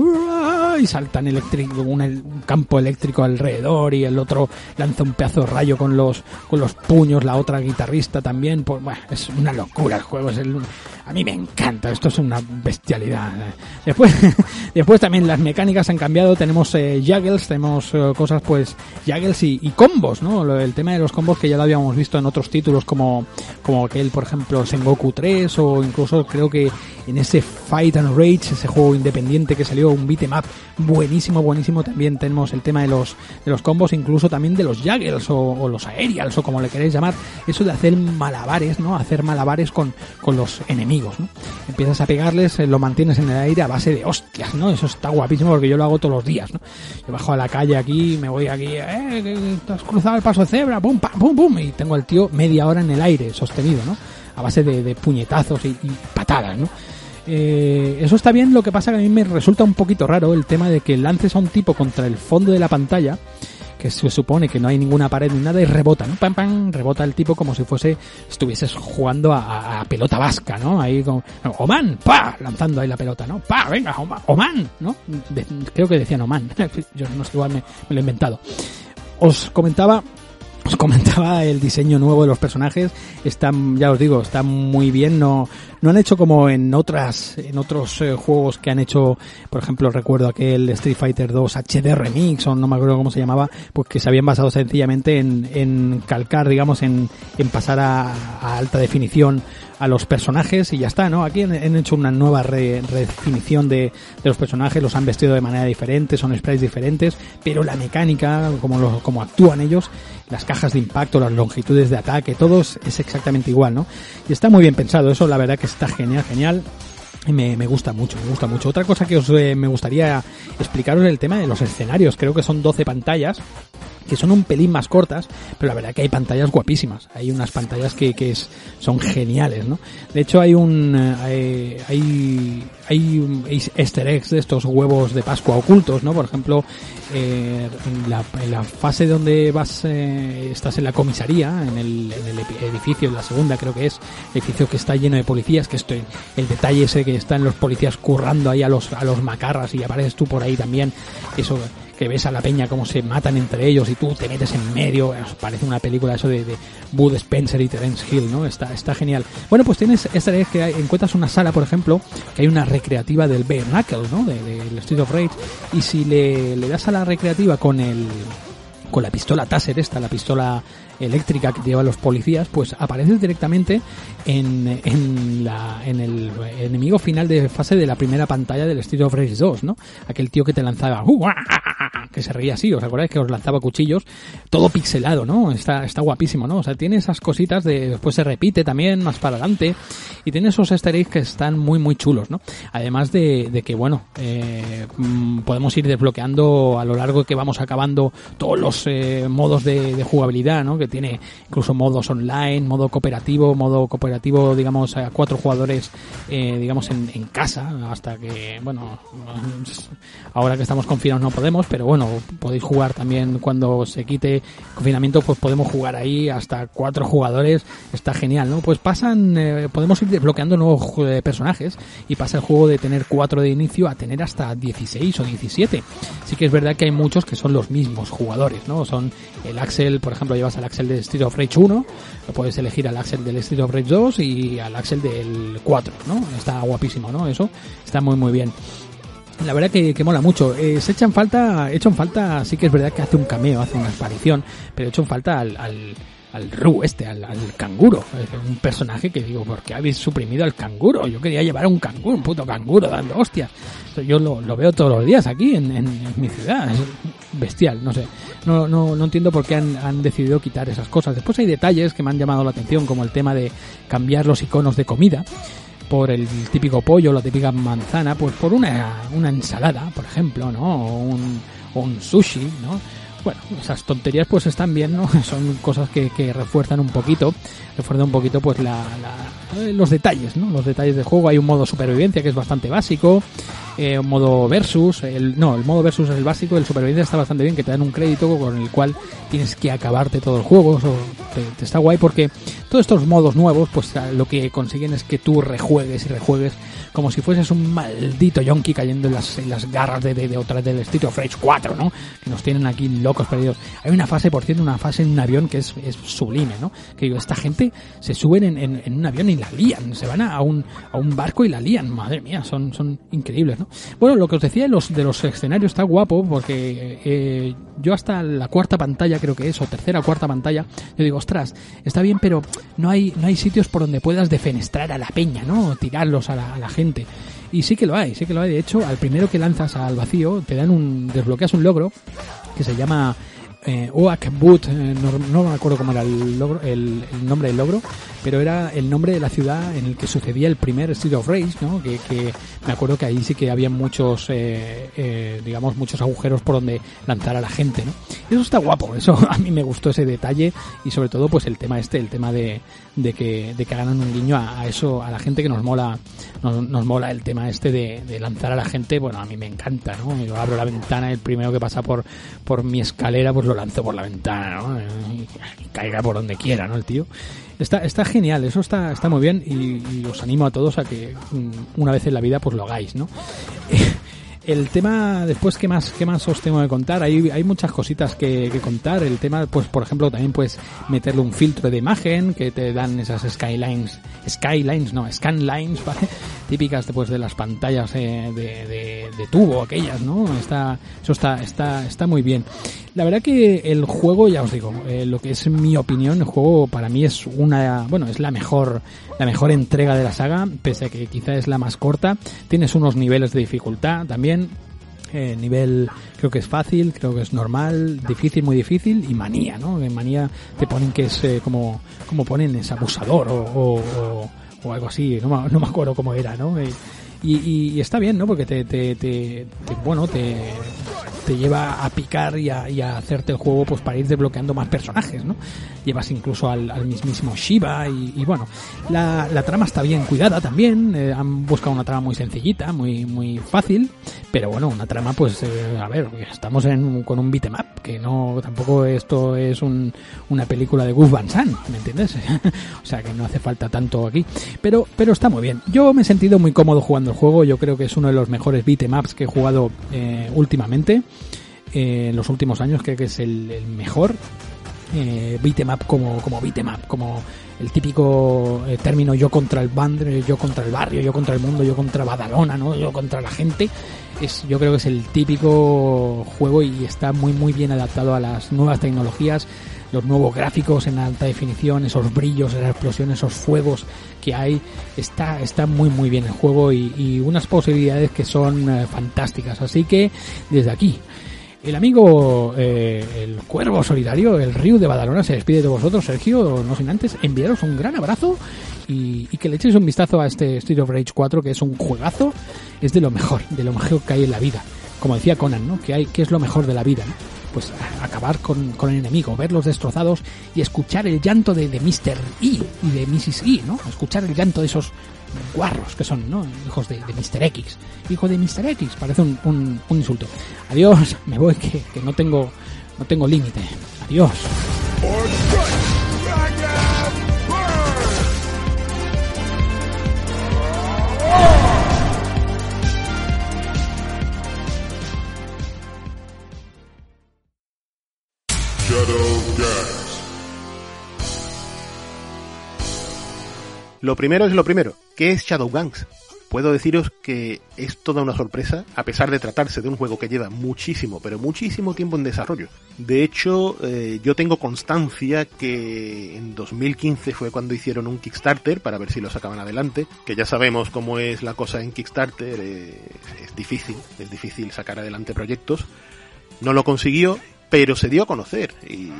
Y saltan eléctrico, un, campo eléctrico alrededor y el otro lanza un pedazo de rayo con los, con los puños, la otra guitarrista también, pues bueno, es una locura el juego, es el, a mí me encanta, esto es una bestialidad. Después, después también las mecánicas han cambiado, tenemos eh, juggles, tenemos eh, cosas pues juggles y, combos, ¿no? El tema de los combos que ya lo habíamos visto en otros títulos como, como aquel, por ejemplo, Sengoku 3 o incluso creo que en ese Fight and Rage, ese juego independiente que salió, un beat'em up buenísimo, buenísimo, también tenemos el tema de los, de los combos, incluso también de los juggles o, los aerials o como le queréis llamar, eso de hacer malabares, ¿no? Hacer malabares con, con los enemigos, ¿no? Empiezas a pegarles, eh, lo mantienes en el aire a base de hostias, ¿no? Eso está guapísimo porque yo lo hago todos los días, ¿no? Yo bajo a la calle aquí, me voy aquí, eh, te has cruzado el paso de cebra, pum, pam, pum, pum, y tengo al tío media hora en el aire, sostenido, ¿no? A base de, de puñetazos y, y patadas, ¿no? Eh, eso está bien, lo que pasa que a mí me resulta un poquito raro el tema de que lances a un tipo contra el fondo de la pantalla, que se supone que no hay ninguna pared ni nada y rebota, ¿no? Pam, pam, rebota el tipo como si fuese, estuvieses jugando a, pelota vasca, ¿no? Ahí como, Oman, pa, lanzando ahí la pelota, ¿no? Pa, venga, Oman, ¿no? Creo que decían Oman, yo no sé, igual me, lo he inventado. Os comentaba os comentaba el diseño nuevo de los personajes están ya os digo está muy bien no no han hecho como en otras en otros eh, juegos que han hecho por ejemplo recuerdo aquel Street Fighter 2 HD Remix o no me acuerdo cómo se llamaba pues que se habían basado sencillamente en, en calcar digamos en, en pasar a, alta definición a los personajes y ya está, ¿no? Aquí han, hecho una nueva re- redefinición de, de los personajes, los han vestido de manera diferente, son sprites diferentes, pero la mecánica, como, lo- como actúan ellos, las cajas de impacto, las longitudes de ataque, todo es exactamente igual, ¿no? Y está muy bien pensado, eso la verdad que está genial, genial. Me, me gusta mucho, me gusta mucho. Otra cosa que os eh, me gustaría explicaros es el tema de los escenarios. Creo que son 12 pantallas que son un pelín más cortas, pero la verdad que hay pantallas guapísimas. Hay unas pantallas que, que es, son geniales, ¿no? De hecho hay un eh, hay hay un easter de estos huevos de Pascua ocultos, ¿no? Por ejemplo, eh, en, la, fase donde vas eh, estás en la comisaría, en el, edificio, en la segunda creo que es, edificio que está lleno de policías, que estoy el detalle ese que están los policías currando ahí a los a los macarras y apareces tú por ahí también, eso que ves a la peña cómo se matan entre ellos y tú te metes en medio, os parece una película eso de, de Bud Spencer y Terence Hill, ¿no? Está, está genial. Bueno, pues tienes esta vez que encuentras una sala, por ejemplo, que hay una recreativa del Bare Knuckle, ¿no? De- Del Street of Rage, y si le, le das a la recreativa con el con la pistola Taser esta, la pistola eléctrica que llevan los policías, pues apareces directamente en, en, la, en el enemigo final de fase de la primera pantalla del Street of Rage 2, ¿no? Aquel tío que te lanzaba, ¡uh! ah, ah, ah, ah", que se reía así, ¿os acordáis que os lanzaba cuchillos? Todo pixelado, ¿no? Está, está guapísimo, ¿no? O sea, tiene esas cositas de, después se repite también más para adelante, y tiene esos easter que están muy, muy chulos, ¿no? Además de, de que, bueno, eh, mm, podemos ir desbloqueando a lo largo que vamos acabando todos los eh, modos de, jugabilidad, ¿no? Que tiene incluso modos online, modo cooperativo, modo cooperativo, digamos, a cuatro jugadores, eh, digamos, en, en casa, hasta que, bueno, ahora que estamos confinados no podemos, pero bueno, podéis jugar también cuando se quite confinamiento, pues podemos jugar ahí hasta cuatro jugadores, está genial, ¿no? Pues pasan, eh, podemos ir desbloqueando nuevos eh, personajes y pasa el juego de tener cuatro de inicio a tener hasta 16 o 17. Sí que es verdad que hay muchos que son los mismos jugadores, ¿no? Son el Axel, por ejemplo, llevas al Axel de Street of Rage 1, puedes elegir al Axel del Street of Rage 2 y al Axel del 4, ¿no? Está guapísimo, ¿no? Eso está muy muy bien. La verdad que, que mola mucho. Eh, se echan falta, hecho en falta, sí que es verdad que hace un cameo, hace una aparición, pero hecho en falta al, al, al Ru este, al, al canguro. Un personaje que digo, ¿por qué habéis suprimido al canguro? Yo quería llevar a un canguro, un puto canguro dando hostias. Yo lo, lo veo todos los días aquí en, en, en mi ciudad. Es bestial, no sé. No, no, no entiendo por qué han, han decidido quitar esas cosas. Después hay detalles que me han llamado la atención, como el tema de cambiar los iconos de comida por el típico pollo, la típica manzana, pues por una, una ensalada, por ejemplo, ¿no? O un, o un sushi, ¿no? Bueno, esas tonterías pues están bien, ¿no? Son cosas que, que refuerzan un poquito, refuerzan un poquito pues la, eh, los detalles, ¿no? Los detalles del juego. Hay un modo supervivencia que es bastante básico, eh, un modo versus, el, no, el modo versus es el básico, el supervivencia está bastante bien, que te dan un crédito con el cual tienes que acabarte todo el juego, eso te está guay porque todos estos modos nuevos, pues lo que consiguen es que tú rejuegues y rejuegues como si fueses un maldito yonki cayendo en las, en las garras de, de, de otra del Street of Rage 4, ¿no? Que nos tienen aquí locos perdidos. Hay una fase, por cierto, una fase en un avión que es, es sublime, ¿no? Que digo, esta gente se suben en, en, un avión y la lían, se van a un, a un barco y la lían, madre mía, son, son increíbles, ¿no? Bueno, lo que os decía de los, de los escenarios está guapo porque eh, yo hasta la cuarta pantalla creo que es, o tercera o cuarta pantalla, yo digo, ostras, está bien, pero no hay, no hay sitios por donde puedas defenestrar a la peña, ¿no? Tirarlos a la, a la gente. Y sí que lo hay, sí que lo hay. De hecho, al primero que lanzas al vacío, te dan un, desbloqueas un logro que se llama eh, Oak Boot, eh, no, me acuerdo cómo era el, logro, el, nombre del logro, pero era el nombre de la ciudad en el que sucedía el primer Street of Rage, ¿no? Que, que me acuerdo que ahí sí que había muchos, eh, eh, digamos, muchos agujeros por donde lanzar a la gente, ¿no? Eso está guapo, eso a mí me gustó ese detalle y sobre todo pues el tema este, el tema de, de que, de que hagan un guiño a, a eso, a la gente que nos mola, nos, nos mola el tema este de, de, lanzar a la gente, bueno, a mí me encanta, ¿no? Yo abro la ventana, el primero que pasa por, por mi escalera, pues lo lanzo por la ventana, ¿no? Y, caiga por donde quiera, ¿no? El tío. Está, está genial, eso está, está muy bien y, y, os animo a todos a que mm, una vez en la vida pues lo hagáis, ¿no? El tema, después, ¿qué más, qué más os tengo que contar? Hay, hay muchas cositas que, que, contar. El tema, pues, por ejemplo, también puedes meterle un filtro de imagen que te dan esas skylines, skylines, no, scanlines, ¿vale? Típicas después de las pantallas eh, de, de, de, tubo, aquellas, ¿no? Está, eso está, está, está muy bien. La verdad que el juego, ya os digo, eh, lo que es mi opinión, el juego para mí es una, bueno, es la mejor, la mejor entrega de la saga, pese a que quizá es la más corta. Tienes unos niveles de dificultad también eh, nivel creo que es fácil, creo que es normal, difícil, muy difícil y manía, ¿no? En manía te ponen que es eh, como, como ponen es abusador o, o, o, algo así, no no me, acuerdo cómo era, ¿no? Y, y, y, está bien, ¿no? Porque te, te, te, bueno, te, lleva a picar y a, y a, hacerte el juego pues para ir desbloqueando más personajes, ¿no? Llevas incluso al, al mismísimo Shiva y, bueno, la, trama está bien cuidada también, eh, han buscado una trama muy sencillita, muy muy fácil, pero bueno, una trama pues, eh, a ver, estamos en, con un beatmap, que no, tampoco esto es un, una película de Gus Van Sant, ¿me entiendes? o sea que no hace falta tanto aquí, pero, pero está muy bien. Yo me he sentido muy cómodo jugando el juego, yo creo que es uno de los mejores beatemaps que he jugado eh, últimamente eh, en los últimos años, creo que es el, el mejor eh, beatemap como, como beatemap, como el típico eh, término yo contra el band, yo contra el barrio, yo contra el mundo, yo contra Badalona, ¿no? yo contra la gente. Es, yo creo que es el típico juego y está muy muy bien adaptado a las nuevas tecnologías, los nuevos gráficos en alta definición, esos brillos, esas explosiones, esos fuegos que hay, está, está muy muy bien el juego y, unas posibilidades que son eh, fantásticas. Así que desde aquí, el amigo, eh, el cuervo solidario, el Ryu de Badalona, se despide de vosotros, Sergio, no sin antes enviaros un gran abrazo y, que le echéis un vistazo a este Street of Rage 4, que es un juegazo, es de lo mejor, de lo mejor que hay en la vida. Como decía Conan, ¿no? Que hay, que es lo mejor de la vida. Pues acabar con, con el enemigo, verlos destrozados y escuchar el llanto de, de Mr. E y de Mrs. E, ¿no? Escuchar el llanto de esos guarros que son, ¿no? Hijos de, de Mr. X. Hijo de Mr. X, parece un, un, un insulto. Adiós, me voy que, que no tengo, no tengo límite. Adiós. Lo primero es lo primero. ¿Qué es Shadowgangs? Puedo deciros que es toda una sorpresa, a pesar de tratarse de un juego que lleva muchísimo, pero muchísimo tiempo en desarrollo. De hecho, eh, yo tengo constancia que en 2015 fue cuando hicieron un Kickstarter para ver si lo sacaban adelante, que ya sabemos cómo es la cosa en Kickstarter, es difícil, es difícil sacar adelante proyectos. No lo consiguió, pero se dio a conocer y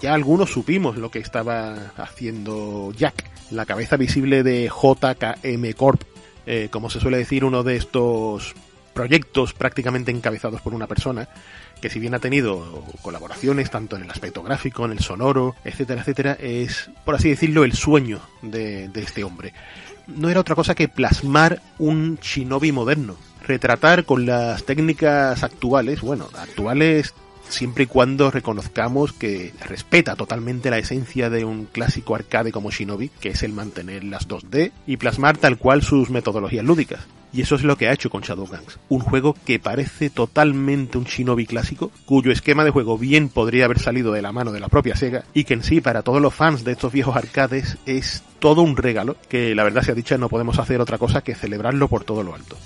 ya algunos supimos lo que estaba haciendo Jack, la cabeza visible de JKM Corp, eh, como se suele decir, uno de estos proyectos prácticamente encabezados por una persona, que si bien ha tenido colaboraciones tanto en el aspecto gráfico, en el sonoro, etcétera, etcétera, es, por así decirlo, el sueño de, de este hombre. No era otra cosa que plasmar un shinobi moderno, retratar con las técnicas actuales, bueno, actuales siempre y cuando reconozcamos que respeta totalmente la esencia de un clásico arcade como Shinobi, que es el mantener las 2D y plasmar tal cual sus metodologías lúdicas. Y eso es lo que ha hecho con Shadowgangs, un juego que parece totalmente un Shinobi clásico, cuyo esquema de juego bien podría haber salido de la mano de la propia Sega, y que en sí para todos los fans de estos viejos arcades es todo un regalo, que la verdad sea dicha no podemos hacer otra cosa que celebrarlo por todo lo alto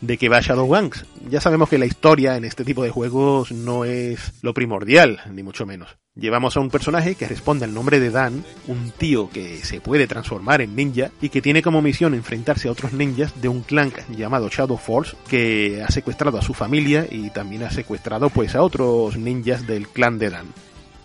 de que va Shadowgangs. Ya sabemos que la historia en este tipo de juegos no es lo primordial, ni mucho menos. Llevamos a un personaje que responde al nombre de Dan, un tío que se puede transformar en ninja y que tiene como misión enfrentarse a otros ninjas de un clan llamado Shadow Force que ha secuestrado a su familia y también ha secuestrado pues a otros ninjas del clan de Dan.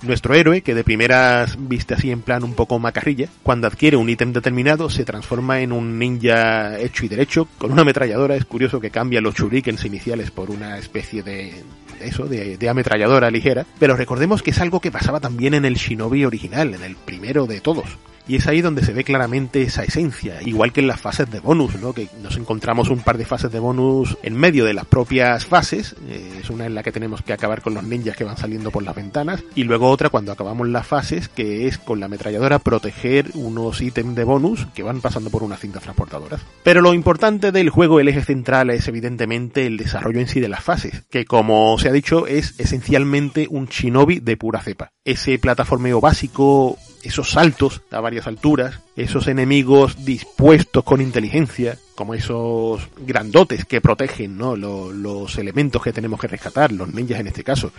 Nuestro héroe, que de primeras viste así en plan un poco macarrilla, cuando adquiere un ítem determinado se transforma en un ninja hecho y derecho, con una ametralladora, es curioso que cambia los shurikens iniciales por una especie de eso, de, de, ametralladora ligera, pero recordemos que es algo que pasaba también en el Shinobi original, en el primero de todos. Y es ahí donde se ve claramente esa esencia, igual que en las fases de bonus, ¿no? Que nos encontramos un par de fases de bonus en medio de las propias fases. Eh, es una en la que tenemos que acabar con los ninjas que van saliendo por las ventanas. Y luego otra cuando acabamos las fases, que es con la ametralladora proteger unos ítems de bonus que van pasando por unas cintas transportadoras. Pero lo importante del juego, el eje central, es evidentemente el desarrollo en sí de las fases, que como se ha dicho es esencialmente un shinobi de pura cepa. Ese plataformeo básico, esos saltos a varias alturas, esos enemigos dispuestos con inteligencia, como esos grandotes que protegen ¿no? los, elementos que tenemos que rescatar, los ninjas en este caso.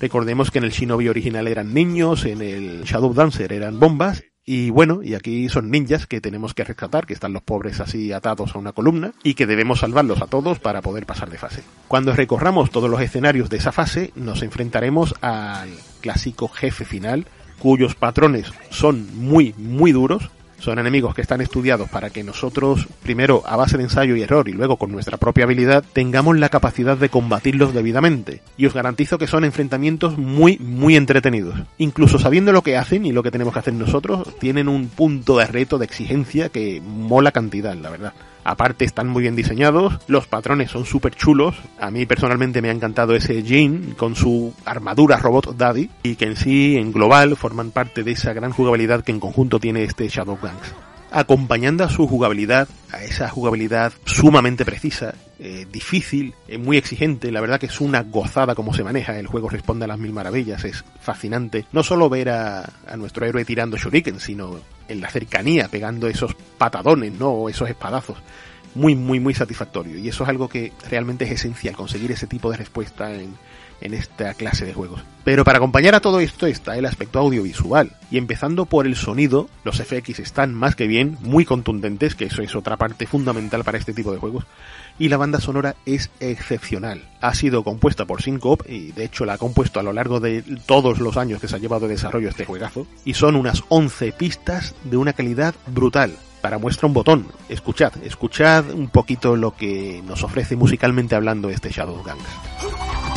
Recordemos que en el Shinobi original eran niños, en el Shadow Dancer eran bombas, y bueno, y aquí son ninjas que tenemos que rescatar, que están los pobres así atados a una columna, y que debemos salvarlos a todos para poder pasar de fase. Cuando recorramos todos los escenarios de esa fase, nos enfrentaremos al clásico jefe final, cuyos patrones son muy, muy duros. Son enemigos que están estudiados para que nosotros, primero a base de ensayo y error y luego con nuestra propia habilidad, tengamos la capacidad de combatirlos debidamente. Y os garantizo que son enfrentamientos muy, muy entretenidos. Incluso sabiendo lo que hacen y lo que tenemos que hacer nosotros, tienen un punto de reto, de exigencia que mola cantidad, la verdad. Aparte están muy bien diseñados, los patrones son súper chulos. A mí personalmente me ha encantado ese Jin con su armadura robot Daddy y que en sí, en global, forman parte de esa gran jugabilidad que en conjunto tiene este Shadowgangs acompañando a su jugabilidad, a esa jugabilidad sumamente precisa, eh, difícil, eh, muy exigente, la verdad que es una gozada como se maneja, el juego responde a las mil maravillas, es fascinante, no solo ver a, a nuestro héroe tirando shuriken, sino en la cercanía, pegando esos patadones, ¿no? O esos espadazos. Muy, muy, muy satisfactorio. Y eso es algo que realmente es esencial, conseguir ese tipo de respuesta en, en esta clase de juegos. Pero para acompañar a todo esto está el aspecto audiovisual. Y empezando por el sonido, los FX están más que bien, muy contundentes, que eso es otra parte fundamental para este tipo de juegos. Y la banda sonora es excepcional. Ha sido compuesta por Syncope y de hecho la ha compuesto a lo largo de todos los años que se ha llevado de desarrollo este juegazo. Y son unas 11 pistas de una calidad brutal para muestra un botón. Escuchad, escuchad un poquito lo que nos ofrece musicalmente hablando este Shadowgangs.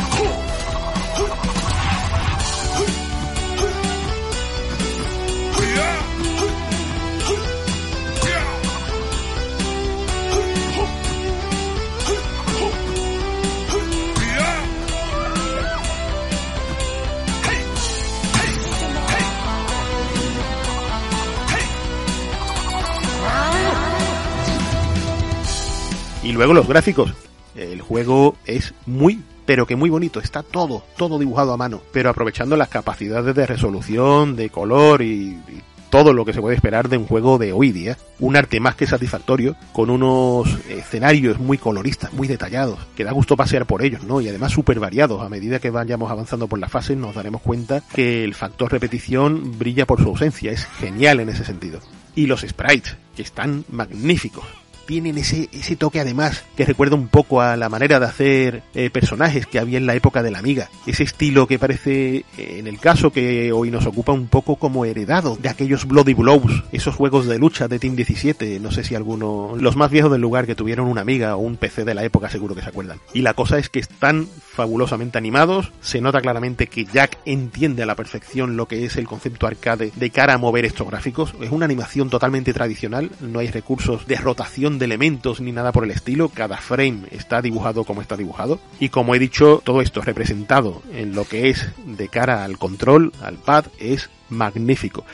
Y luego los gráficos. El juego es muy pero que muy bonito, está todo, todo dibujado a mano, pero aprovechando las capacidades de resolución, de color y, y todo lo que se puede esperar de un juego de hoy día. Un arte más que satisfactorio, con unos escenarios muy coloristas, muy detallados, que da gusto pasear por ellos, ¿no? Y además súper variados. A medida que vayamos avanzando por la fase nos daremos cuenta que el factor repetición brilla por su ausencia. Es genial en ese sentido. Y los sprites, que están magníficos tienen ese, ese toque además que recuerda un poco a la manera de hacer eh, personajes que había en la época de la Amiga. Ese estilo que parece, eh, en el caso que hoy nos ocupa, un poco como heredado de aquellos Bloody Blows, esos juegos de lucha de Team 17, no sé si alguno, los más viejos del lugar que tuvieron una Amiga o un PC de la época seguro que se acuerdan. Y la cosa es que están fabulosamente animados, se nota claramente que Jack entiende a la perfección lo que es el concepto arcade de cara a mover estos gráficos, es una animación totalmente tradicional, no hay recursos de rotación de elementos ni nada por el estilo, cada frame está dibujado como está dibujado. Y como he dicho, todo esto representado en lo que es de cara al control, al pad, es magnífico.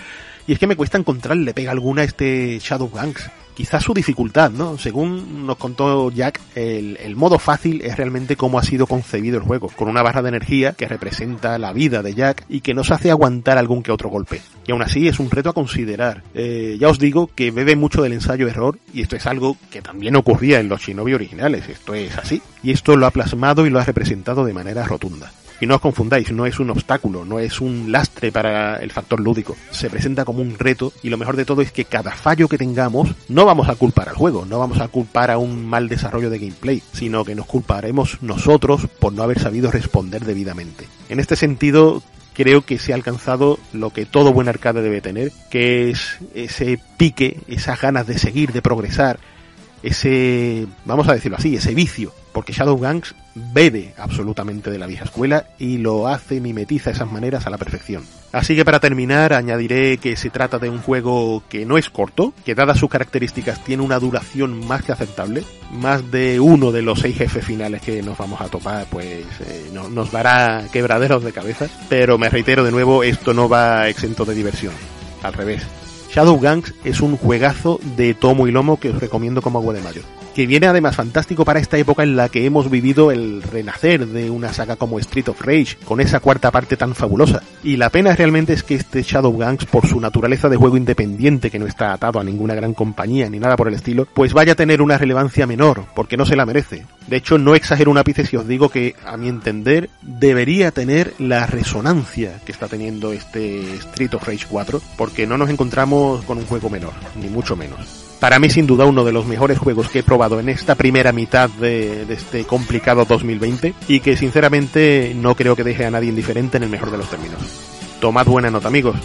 Y es que me cuesta encontrarle pega alguna a este Shadowgangs quizás su dificultad, ¿no? Según nos contó Jack, el, modo fácil es realmente cómo ha sido concebido el juego, con una barra de energía que representa la vida de Jack y que nos hace aguantar algún que otro golpe. Y aún así es un reto a considerar. Eh, ya os digo que bebe mucho del ensayo-error y esto es algo que también ocurría en los Shinobi originales, esto es así. Y esto lo ha plasmado y lo ha representado de manera rotunda. Y no os confundáis, no es un obstáculo, no es un lastre para el factor lúdico. Se presenta como un reto y lo mejor de todo es que cada fallo que tengamos no vamos a culpar al juego, no vamos a culpar a un mal desarrollo de gameplay, sino que nos culparemos nosotros por no haber sabido responder debidamente. En este sentido, creo que se ha alcanzado lo que todo buen arcade debe tener, que es ese pique, esas ganas de seguir, de progresar, ese, vamos a decirlo así, ese vicio, porque Shadowgangs bebe absolutamente de la vieja escuela y lo hace, mimetiza esas maneras a la perfección. Así que para terminar añadiré que se trata de un juego que no es corto, que dadas sus características tiene una duración más que aceptable, más de uno de los seis jefes finales que nos vamos a topar pues eh, no, nos dará quebraderos de cabeza, pero me reitero de nuevo, esto no va exento de diversión, al revés. Shadowgangs es un juegazo de tomo y lomo que os recomiendo como agua de mayo que viene además fantástico para esta época en la que hemos vivido el renacer de una saga como Street of Rage, con esa cuarta parte tan fabulosa. Y la pena realmente es que este Shadowgangs, por su naturaleza de juego independiente, que no está atado a ninguna gran compañía ni nada por el estilo, pues vaya a tener una relevancia menor, porque no se la merece. De hecho, no exagero un ápice si os digo que, a mi entender, debería tener la resonancia que está teniendo este Street of Rage 4, porque no nos encontramos con un juego menor, ni mucho menos para mí sin duda uno de los mejores juegos que he probado en esta primera mitad de, este complicado 2020 y que sinceramente no creo que deje a nadie indiferente en el mejor de los términos. Tomad buena nota amigos.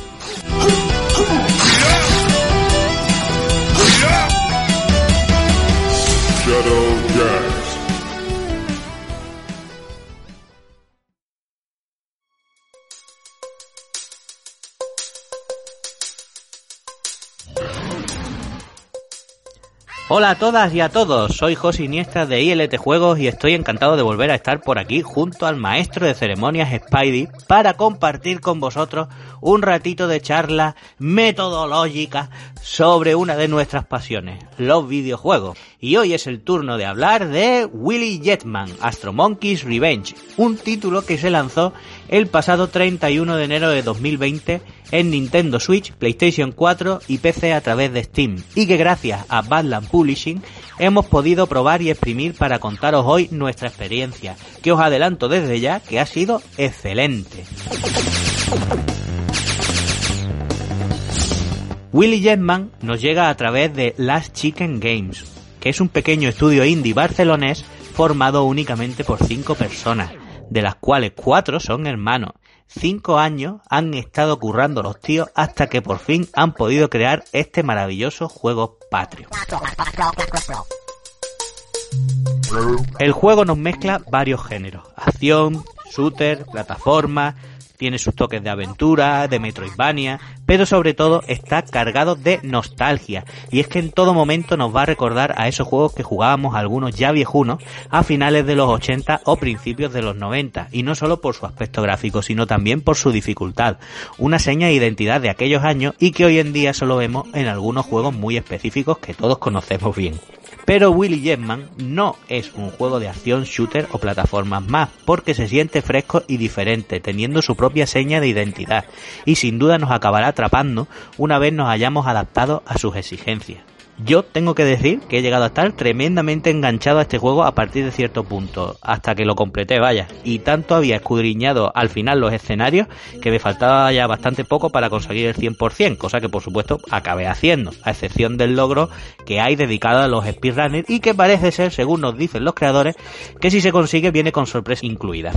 Hola a todas y a todos, soy José Iniesta de ILT Juegos y estoy encantado de volver a estar por aquí junto al maestro de ceremonias Spidey para compartir con vosotros un ratito de charla metodológica sobre una de nuestras pasiones, los videojuegos. Y hoy es el turno de hablar de Willy Jetman, Astro Monkeys Revenge, un título que se lanzó el pasado 31 de enero de 2020 en Nintendo Switch, PlayStation 4 y PC a través de Steam, y que gracias a Badland Publishing hemos podido probar y exprimir para contaros hoy nuestra experiencia, que os adelanto desde ya que ha sido excelente. Willy Jetman nos llega a través de Last Chicken Games, que es un pequeño estudio indie barcelonés formado únicamente por cinco personas, de las cuales cuatro son hermanos. Cinco años han estado currando los tíos hasta que por fin han podido crear este maravilloso juego patrio. El juego nos mezcla varios géneros, acción, shooter, plataforma, tiene sus toques de aventura, de Metroidvania, pero sobre todo está cargado de nostalgia. Y es que en todo momento nos va a recordar a esos juegos que jugábamos algunos ya viejunos a finales de los 80 o principios de los 90. Y no solo por su aspecto gráfico, sino también por su dificultad. Una seña de identidad de aquellos años y que hoy en día solo vemos en algunos juegos muy específicos que todos conocemos bien. Pero Willy Jetman no es un juego de acción, shooter o plataformas más, porque se siente fresco y diferente, teniendo su propia seña de identidad, y sin duda nos acabará atrapando una vez nos hayamos adaptado a sus exigencias. Yo tengo que decir que he llegado a estar tremendamente enganchado a este juego a partir de cierto punto, hasta que lo completé, vaya. Y tanto había escudriñado al final los escenarios que me faltaba ya bastante poco para conseguir el 100%, cosa que por supuesto acabé haciendo, a excepción del logro que hay dedicado a los speedrunners y que parece ser, según nos dicen los creadores, que si se consigue viene con sorpresa incluida.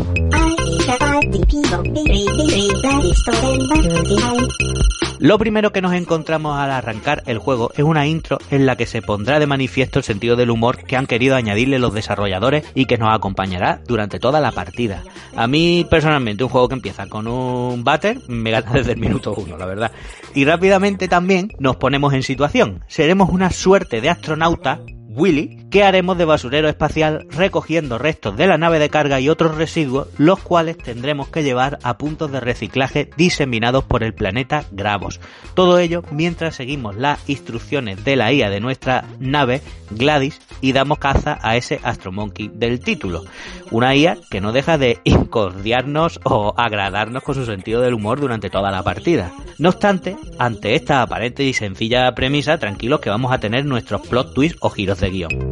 Lo primero que nos encontramos al arrancar el juego es una intro la que se pondrá de manifiesto el sentido del humor que han querido añadirle los desarrolladores y que nos acompañará durante toda la partida. A mí personalmente un juego que empieza con un batter me gana desde el minuto uno, la verdad. Y rápidamente también nos ponemos en situación. Seremos una suerte de astronauta Willy, que haremos de basurero espacial recogiendo restos de la nave de carga y otros residuos, los cuales tendremos que llevar a puntos de reciclaje diseminados por el planeta Gravos. Todo ello mientras seguimos las instrucciones de la IA de nuestra nave Gladys y damos caza a ese Astromonkey del título. Una IA que no deja de incordiarnos o agradarnos con su sentido del humor durante toda la partida. No obstante, ante esta aparente y sencilla premisa, tranquilos que vamos a tener nuestros plot twists o giros de guion.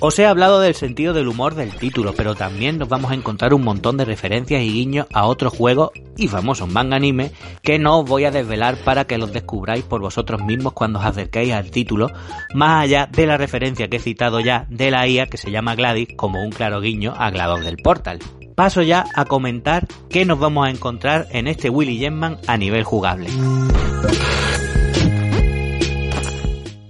Os he hablado del sentido del humor del título, pero también nos vamos a encontrar un montón de referencias y guiños a otros juegos y famosos manga anime que no os voy a desvelar para que los descubráis por vosotros mismos cuando os acerquéis al título, más allá de la referencia que he citado ya de la IA que se llama Gladys como un claro guiño a GLaDOS del Portal. Paso ya a comentar qué nos vamos a encontrar en este Willy Gemman a nivel jugable.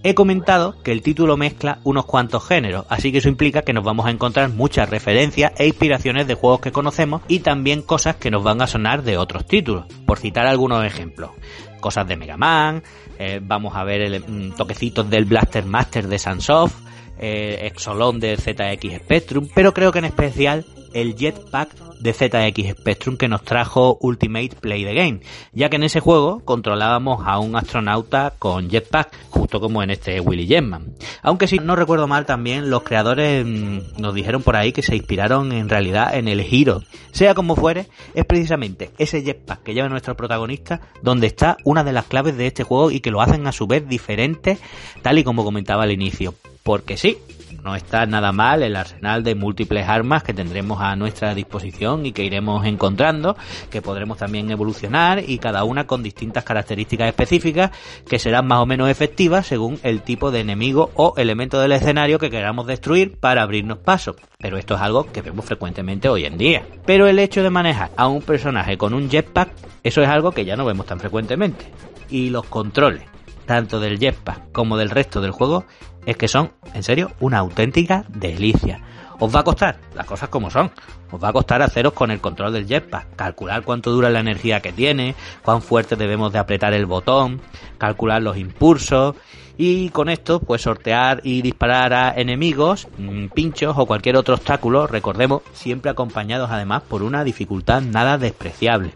He comentado que el título mezcla unos cuantos géneros, así que eso implica que nos vamos a encontrar muchas referencias e inspiraciones de juegos que conocemos y también cosas que nos van a sonar de otros títulos, por citar algunos ejemplos. Cosas de Mega Man, eh, vamos a ver el, mm, toquecitos del Blaster Master de Sunsoft, eh, Exolon de ZX Spectrum, pero creo que en especial el Jetpack de ZX Spectrum que nos trajo Ultimate Play the Game, ya que en ese juego controlábamos a un astronauta con jetpack, justo como en este Willy Jetman. Aunque si no recuerdo mal también, los creadores mm, nos dijeron por ahí que se inspiraron en realidad en el giro. Sea como fuere, es precisamente ese jetpack que lleva nuestro protagonista donde está una de las claves de este juego y que lo hacen a su vez diferente, tal y como comentaba al inicio. Porque sí, no está nada mal el arsenal de múltiples armas que tendremos a nuestra disposición y que iremos encontrando, que podremos también evolucionar y cada una con distintas características específicas que serán más o menos efectivas según el tipo de enemigo o elemento del escenario que queramos destruir para abrirnos paso. Pero esto es algo que vemos frecuentemente hoy en día. Pero el hecho de manejar a un personaje con un jetpack, eso es algo que ya no vemos tan frecuentemente. Y los controles, tanto del jetpack como del resto del juego, es que son, en serio, una auténtica delicia. Os va a costar, las cosas como son, os va a costar haceros con el control del jetpack, calcular cuánto dura la energía que tiene, cuán fuerte debemos de apretar el botón, calcular los impulsos y con esto pues sortear y disparar a enemigos, mm, pinchos o cualquier otro obstáculo, recordemos, siempre acompañados además por una dificultad nada despreciable.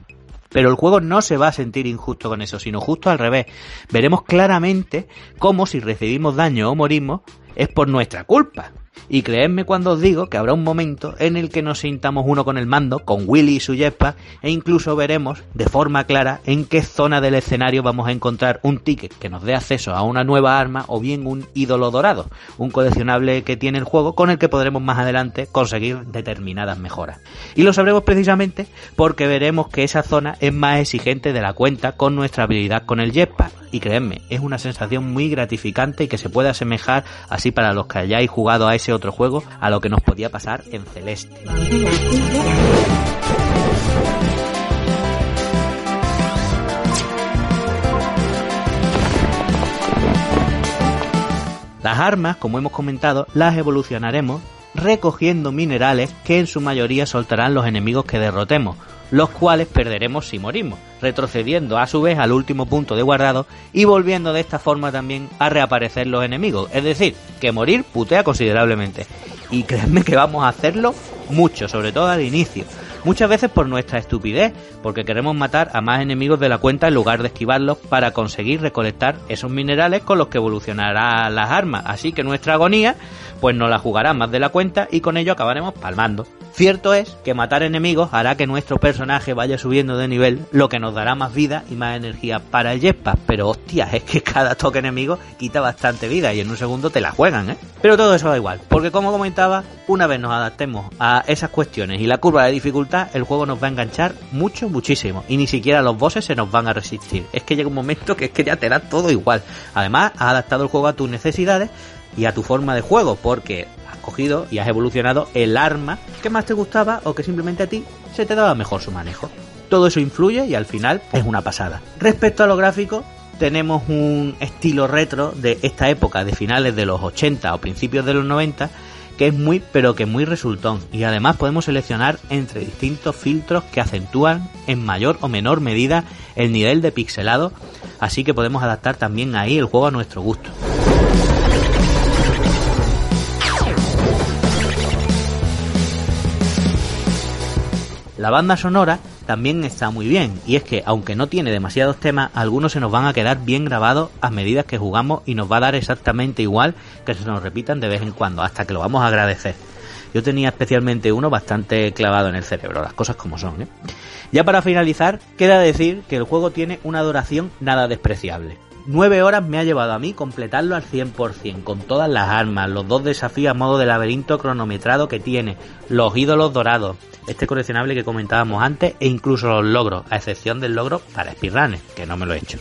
Pero el juego no se va a sentir injusto con eso, sino justo al revés. Veremos claramente cómo si recibimos daño o morimos es por nuestra culpa. Y creedme cuando os digo que habrá un momento en el que nos sintamos uno con el mando, con Willy y su jetpack, e incluso veremos de forma clara en qué zona del escenario vamos a encontrar un ticket que nos dé acceso a una nueva arma o bien un ídolo dorado, un coleccionable que tiene el juego con el que podremos más adelante conseguir determinadas mejoras. Y lo sabremos precisamente porque veremos que esa zona es más exigente de la cuenta con nuestra habilidad con el jetpack. Y creedme, es una sensación muy gratificante y que se puede asemejar así para los que hayáis jugado a ese otro juego a lo que nos podía pasar en Celeste. Las armas, como hemos comentado, las evolucionaremos recogiendo minerales que en su mayoría soltarán los enemigos que derrotemos, los cuales perderemos si morimos, retrocediendo a su vez al último punto de guardado y volviendo de esta forma también a reaparecer los enemigos. Es decir, que morir putea considerablemente. Y créanme que vamos a hacerlo mucho, sobre todo al inicio. Muchas veces por nuestra estupidez, porque queremos matar a más enemigos de la cuenta en lugar de esquivarlos para conseguir recolectar esos minerales con los que evolucionarán las armas. Así que nuestra agonía, pues nos la jugará más de la cuenta y con ello acabaremos palmando. Cierto es que matar enemigos hará que nuestro personaje vaya subiendo de nivel, lo que nos dará más vida y más energía para el jetpack, pero hostia, es que cada toque enemigo quita bastante vida y en un segundo te la juegan, ¿eh? Pero todo eso da igual, porque como comentaba, una vez nos adaptemos a esas cuestiones y la curva de dificultad, el juego nos va a enganchar mucho, muchísimo, y ni siquiera los bosses se nos van a resistir. Es que llega un momento que es que ya te da todo igual. Además, has adaptado el juego a tus necesidades y a tu forma de juego, porque cogido y has evolucionado el arma que más te gustaba o que simplemente a ti se te daba mejor su manejo. Todo eso influye y al final es una pasada. Respecto a lo gráfico, tenemos un estilo retro de esta época, de finales de los 80 o principios de los 90, que es muy pero que muy resultón y además podemos seleccionar entre distintos filtros que acentúan en mayor o menor medida el nivel de pixelado, así que podemos adaptar también ahí el juego a nuestro gusto. La banda sonora también está muy bien, y es que aunque no tiene demasiados temas, algunos se nos van a quedar bien grabados a medida que jugamos y nos va a dar exactamente igual que se nos repitan de vez en cuando, hasta que lo vamos a agradecer. Yo tenía especialmente uno bastante clavado en el cerebro, las cosas como son. ¿eh? Ya para finalizar, queda decir que el juego tiene una duración nada despreciable. 9 horas me ha llevado a mí completarlo al 100%, con todas las armas, los dos desafíos a modo de laberinto cronometrado que tiene, los ídolos dorados, este coleccionable que comentábamos antes e incluso los logros, a excepción del logro para speedrunners, que no me lo he hecho.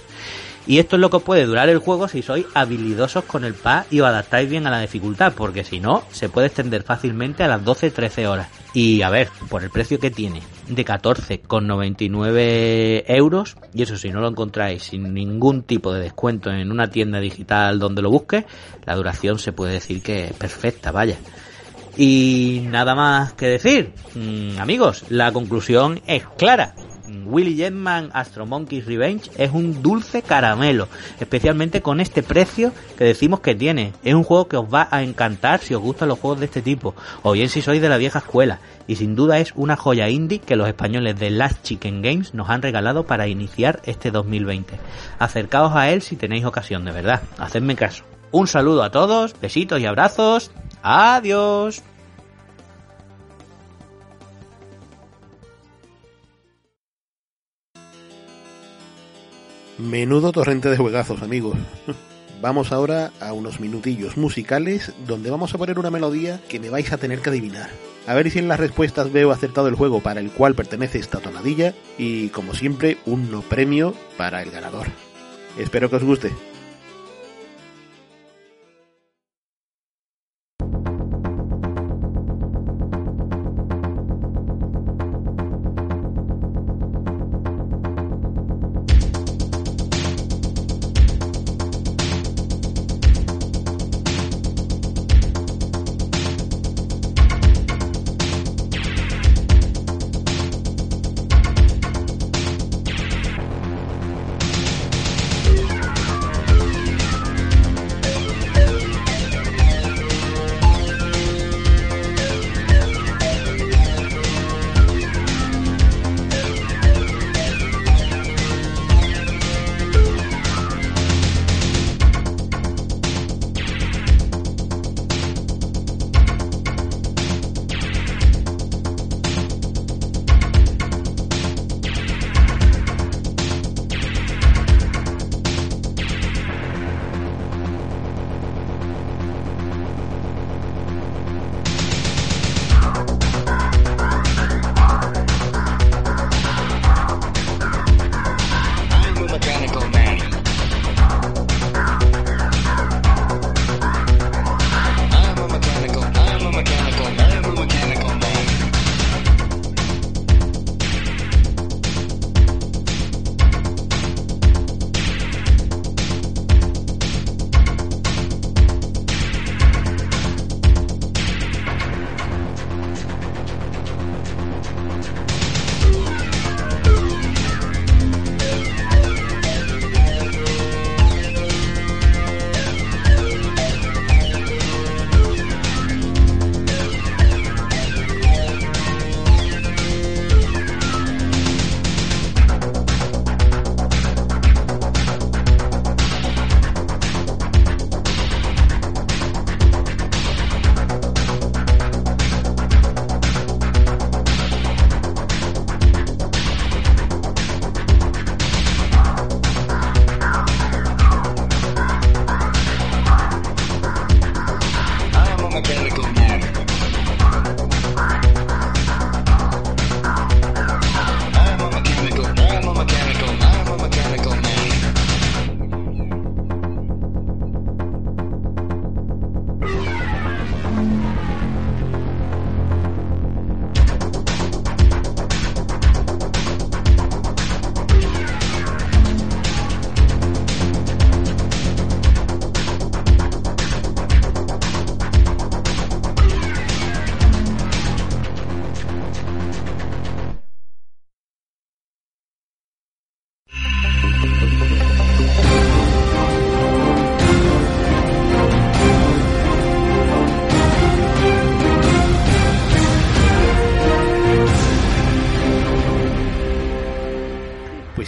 Y esto es lo que puede durar el juego si sois habilidosos con el pad y os adaptáis bien a la dificultad, porque si no, se puede extender fácilmente a las 12-13 horas. Y a ver, por el precio que tiene, de 14,99 euros, y eso si no lo encontráis sin ningún tipo de descuento en una tienda digital donde lo busques, la duración se puede decir que es perfecta, vaya. Y nada más que decir, mm, amigos, la conclusión es clara. Willy Jetman Astro Monkey's Revenge es un dulce caramelo, especialmente con este precio que decimos que tiene. Es un juego que os va a encantar si os gustan los juegos de este tipo, o bien si sois de la vieja escuela, y sin duda es una joya indie que los españoles de Last Chicken Games nos han regalado para iniciar este 2020. Acercaos a él si tenéis ocasión, de verdad, hacedme caso. Un saludo a todos, besitos y abrazos, adiós. Menudo torrente de juegazos, amigos. Vamos ahora a unos minutillos musicales donde vamos a poner una melodía que me vais a tener que adivinar. A ver si en las respuestas veo acertado el juego para el cual pertenece esta tonadilla y, como siempre, un no premio para el ganador. Espero que os guste.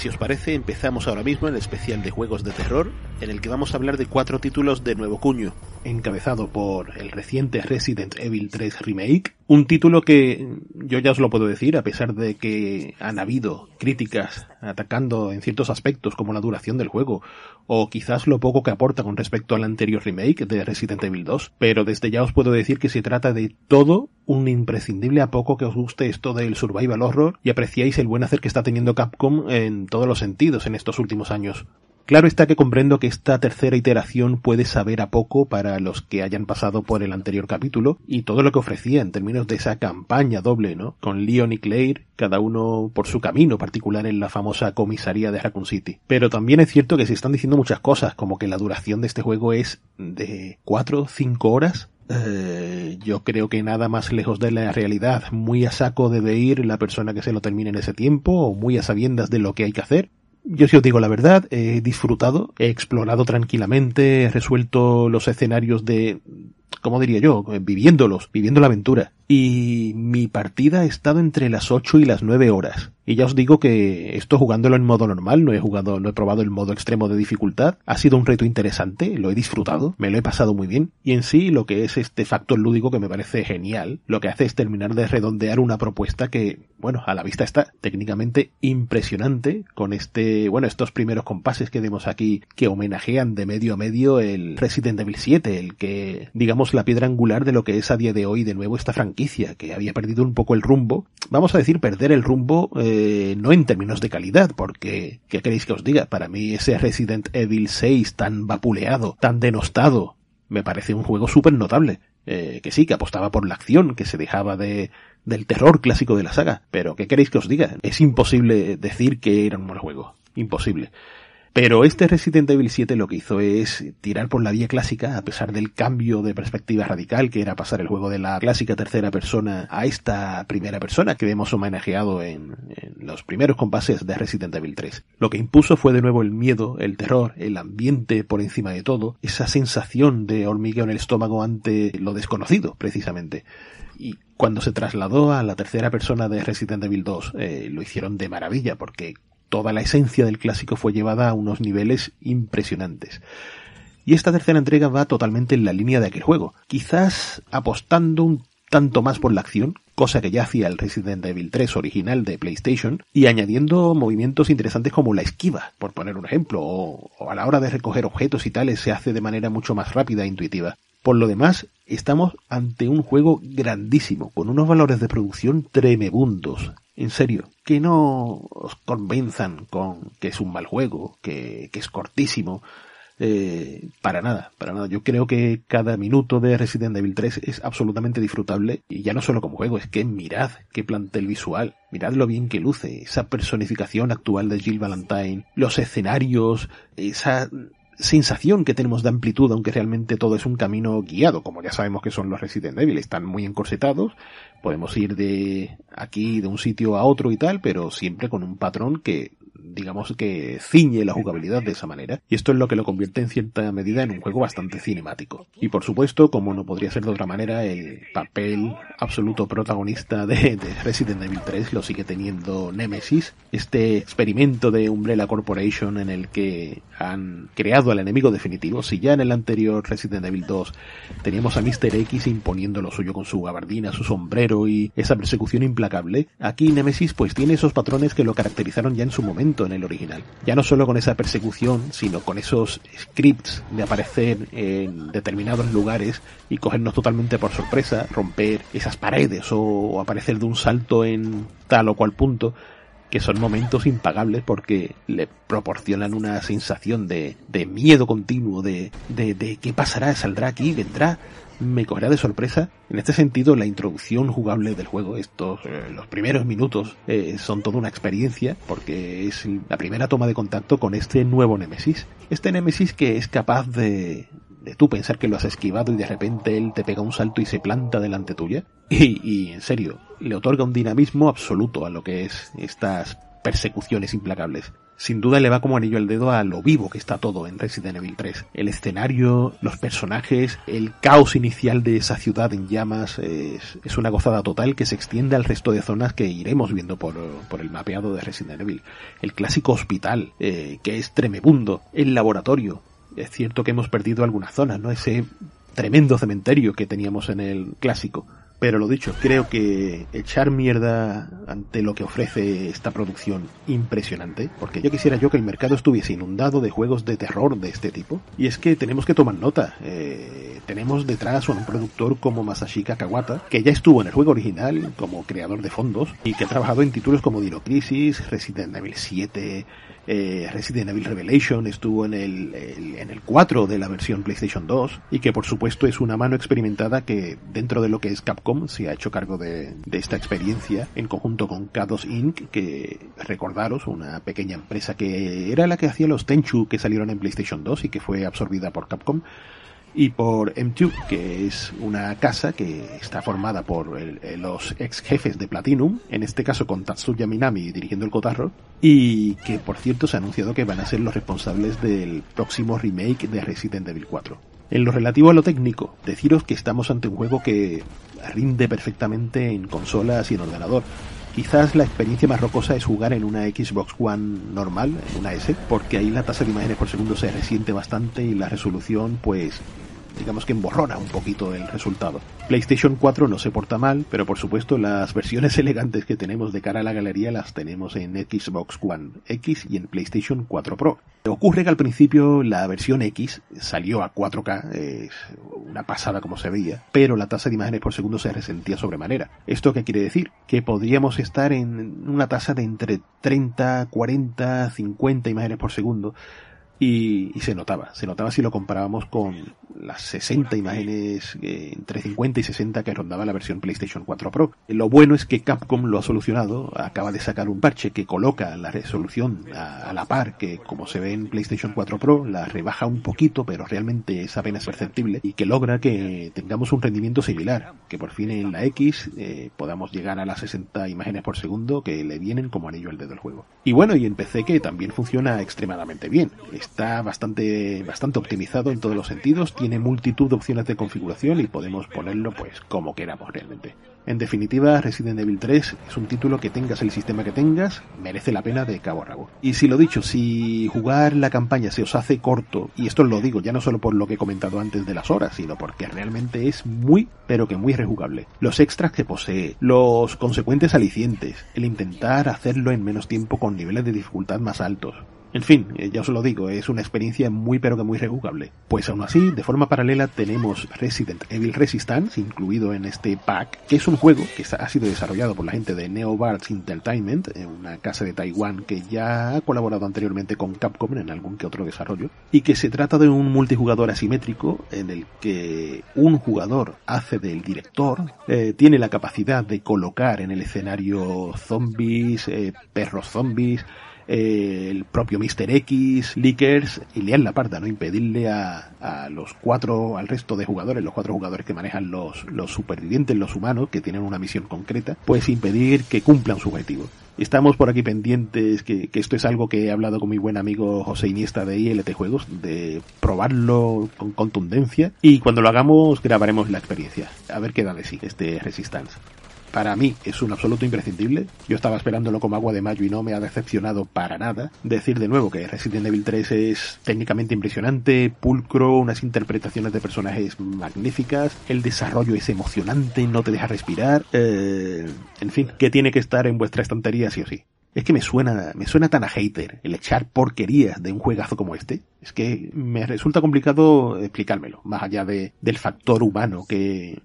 Si os parece, empezamos ahora mismo el especial de juegos de terror, en el que vamos a hablar de cuatro títulos de nuevo cuño, encabezado por el reciente Resident Evil 3 Remake, un título que yo ya os lo puedo decir, a pesar de que han habido críticas atacando en ciertos aspectos como la duración del juego, o quizás lo poco que aporta con respecto al anterior remake de Resident Evil 2, pero desde ya os puedo decir que se trata de todo un imprescindible a poco que os guste esto del survival horror y apreciáis el buen hacer que está teniendo Capcom en todos los sentidos en estos últimos años. Claro está que comprendo que esta tercera iteración puede saber a poco para los que hayan pasado por el anterior capítulo y todo lo que ofrecía en términos de esa campaña doble, ¿no? Con Leon y Claire, cada uno por su camino particular en la famosa comisaría de Raccoon City. Pero también es cierto que se están diciendo muchas cosas, como que la duración de este juego es de 4 5 horas eh, yo creo que nada más lejos de la realidad, muy a saco debe ir la persona que se lo termine en ese tiempo, o muy a sabiendas de lo que hay que hacer. Yo si os digo la verdad, he disfrutado, he explorado tranquilamente, he resuelto los escenarios de, ¿cómo diría yo? Viviéndolos, viviendo la aventura. Y mi partida ha estado entre las 8 y las 9 horas. Y ya os digo que esto jugándolo en modo normal, no he jugado, no he probado el modo extremo de dificultad. Ha sido un reto interesante, lo he disfrutado, me lo he pasado muy bien. Y en sí, lo que es este factor lúdico que me parece genial, lo que hace es terminar de redondear una propuesta que, bueno, a la vista está técnicamente impresionante con este, bueno, estos primeros compases que vemos aquí que homenajean de medio a medio el Resident Evil 7, el que, digamos, la piedra angular de lo que es a día de hoy de nuevo esta franquicia, que había perdido un poco el rumbo. Vamos a decir perder el rumbo, eh, no en términos de calidad, porque, ¿qué queréis que os diga? Para mí ese Resident Evil 6 tan vapuleado, tan denostado, me parece un juego súper notable. Eh, que sí, que apostaba por la acción, que se dejaba de, del terror clásico de la saga. Pero, ¿qué queréis que os diga? Es imposible decir que era un buen juego. Imposible. Pero este Resident Evil 7 lo que hizo es tirar por la vía clásica, a pesar del cambio de perspectiva radical que era pasar el juego de la clásica tercera persona a esta primera persona que vemos homenajeado en, los primeros compases de Resident Evil 3. Lo que impuso fue de nuevo el miedo, el terror, el ambiente por encima de todo, esa sensación de hormigueo en el estómago ante lo desconocido, precisamente. Y cuando se trasladó a la tercera persona de Resident Evil 2, eh, lo hicieron de maravilla, porque toda la esencia del clásico fue llevada a unos niveles impresionantes. Y esta tercera entrega va totalmente en la línea de aquel juego, quizás apostando un tanto más por la acción, cosa que ya hacía el Resident Evil 3 original de PlayStation, y añadiendo movimientos interesantes como la esquiva, por poner un ejemplo, o, a la hora de recoger objetos y tales se hace de manera mucho más rápida e intuitiva. Por lo demás, estamos ante un juego grandísimo, con unos valores de producción tremebundos. En serio, que no os convenzan con que es un mal juego, que, es cortísimo, eh, para nada, para nada. Yo creo que cada minuto de Resident Evil 3 es absolutamente disfrutable y ya no solo como juego, es que mirad qué plantel visual, mirad lo bien que luce, esa personificación actual de Jill Valentine, los escenarios, esa sensación que tenemos de amplitud, aunque realmente todo es un camino guiado, como ya sabemos que son los Resident Evil, están muy encorsetados, podemos ir de aquí, de un sitio a otro y tal, pero siempre con un patrón que digamos que ciñe la jugabilidad de esa manera, y esto es lo que lo convierte en cierta medida en un juego bastante cinemático. Y por supuesto, como no podría ser de otra manera, el papel absoluto protagonista de, de Resident Evil 3 lo sigue teniendo Nemesis, este experimento de Umbrella Corporation en el que han creado al enemigo definitivo. Si ya en el anterior Resident Evil 2 teníamos a Mr. X imponiendo lo suyo con su gabardina, su sombrero y esa persecución implacable, aquí Nemesis pues tiene esos patrones que lo caracterizaron ya en su momento en el original. Ya no solo con esa persecución, sino con esos scripts de aparecer en determinados lugares y cogernos totalmente por sorpresa, romper esas paredes o, aparecer de un salto en tal o cual punto que son momentos impagables porque le proporcionan una sensación de, de miedo continuo, de, de, de qué pasará, saldrá aquí, vendrá, me cogerá de sorpresa. En este sentido, la introducción jugable del juego, estos, eh, los primeros minutos, eh, son toda una experiencia, porque es la primera toma de contacto con este nuevo Némesis. Este Némesis que es capaz de, de tú pensar que lo has esquivado y de repente él te pega un salto y se planta delante tuya. Y, y en serio, le otorga un dinamismo absoluto a lo que es estas persecuciones implacables. Sin duda le va como anillo al dedo a lo vivo que está todo en Resident Evil 3. El escenario, los personajes, el caos inicial de esa ciudad en llamas es, es una gozada total que se extiende al resto de zonas que iremos viendo por, el mapeado de Resident Evil. El clásico hospital, eh, que es tremebundo, el laboratorio. Es cierto que hemos perdido algunas zonas, ¿no? Ese tremendo cementerio que teníamos en el clásico. Pero lo dicho, creo que echar mierda ante lo que ofrece esta producción impresionante, porque yo quisiera yo que el mercado estuviese inundado de juegos de terror de este tipo. Y es que tenemos que tomar nota. Eh, tenemos detrás a un productor como Masashika Kawata, que ya estuvo en el juego original como creador de fondos y que ha trabajado en títulos como Dino Crisis, Resident Evil 7, eh, Resident Evil Revelation estuvo en el, en el 4 de la versión PlayStation 2 y que por supuesto es una mano experimentada que dentro de lo que es Capcom se ha hecho cargo de, de esta experiencia en conjunto con K2 Inc. que recordaros una pequeña empresa que era la que hacía los Tenchu que salieron en PlayStation 2 y que fue absorbida por Capcom y por M2, que es una casa que está formada por el, los ex jefes de Platinum, en este caso con Tatsuya Minami dirigiendo el cotarro, y que por cierto se ha anunciado que van a ser los responsables del próximo remake de Resident Evil 4. En lo relativo a lo técnico, deciros que estamos ante un juego que rinde perfectamente en consolas y en ordenador. Quizás la experiencia más rocosa es jugar en una Xbox One normal, en una S, porque ahí la tasa de imágenes por segundo se resiente bastante y la resolución pues digamos que emborrona un poquito el resultado. PlayStation 4 no se porta mal, pero por supuesto las versiones elegantes que tenemos de cara a la galería las tenemos en Xbox One X y en PlayStation 4 Pro. Ocurre que al principio la versión X salió a 4K, es una pasada como se veía, pero la tasa de imágenes por segundo se resentía sobremanera. ¿Esto qué quiere decir? Que podríamos estar en una tasa de entre 30, 40, 50 imágenes por segundo y, se notaba, se notaba si lo comparábamos con las 60 imágenes eh, entre 50 y 60 que rondaba la versión PlayStation 4 Pro. Lo bueno es que Capcom lo ha solucionado, acaba de sacar un parche que coloca la resolución a, a la par que como se ve en PlayStation 4 Pro, la rebaja un poquito, pero realmente es apenas perceptible y que logra que tengamos un rendimiento similar, que por fin en la X eh, podamos llegar a las 60 imágenes por segundo que le vienen como anillo al dedo del juego. Y bueno, y en PC que también funciona extremadamente bien está bastante, bastante optimizado en todos los sentidos, tiene multitud de opciones de configuración y podemos ponerlo pues como queramos realmente. En definitiva, Resident Evil 3 es un título que tengas el sistema que tengas, merece la pena de cabo a rabo. Y si lo dicho, si jugar la campaña se os hace corto, y esto lo digo ya no solo por lo que he comentado antes de las horas, sino porque realmente es muy, pero que muy rejugable. Los extras que posee, los consecuentes alicientes, el intentar hacerlo en menos tiempo con niveles de dificultad más altos, en fin, ya os lo digo, es una experiencia muy pero que muy rejugable. Pues aún así, de forma paralela tenemos Resident Evil Resistance, incluido en este pack, que es un juego que ha sido desarrollado por la gente de Neobards Entertainment, una casa de Taiwán que ya ha colaborado anteriormente con Capcom en algún que otro desarrollo, y que se trata de un multijugador asimétrico en el que un jugador hace del director, eh, tiene la capacidad de colocar en el escenario zombies, eh, perros zombies, el propio Mr. X, Lickers y Lian la parda, ¿no? Impedirle a, a, los cuatro, al resto de jugadores, los cuatro jugadores que manejan los, los supervivientes, los humanos, que tienen una misión concreta, pues impedir que cumplan su objetivo. Estamos por aquí pendientes, que, que, esto es algo que he hablado con mi buen amigo José Iniesta de ILT Juegos, de probarlo con contundencia y cuando lo hagamos grabaremos la experiencia. A ver qué da de sí este Resistance para mí es un absoluto imprescindible. Yo estaba esperándolo como agua de mayo y no me ha decepcionado para nada. Decir de nuevo que Resident Evil 3 es técnicamente impresionante, pulcro, unas interpretaciones de personajes magníficas, el desarrollo es emocionante, no te deja respirar. Eh, en fin, que tiene que estar en vuestra estantería sí o sí. Es que me suena, me suena tan a hater el echar porquerías de un juegazo como este. Es que me resulta complicado explicármelo, más allá de, del factor humano que,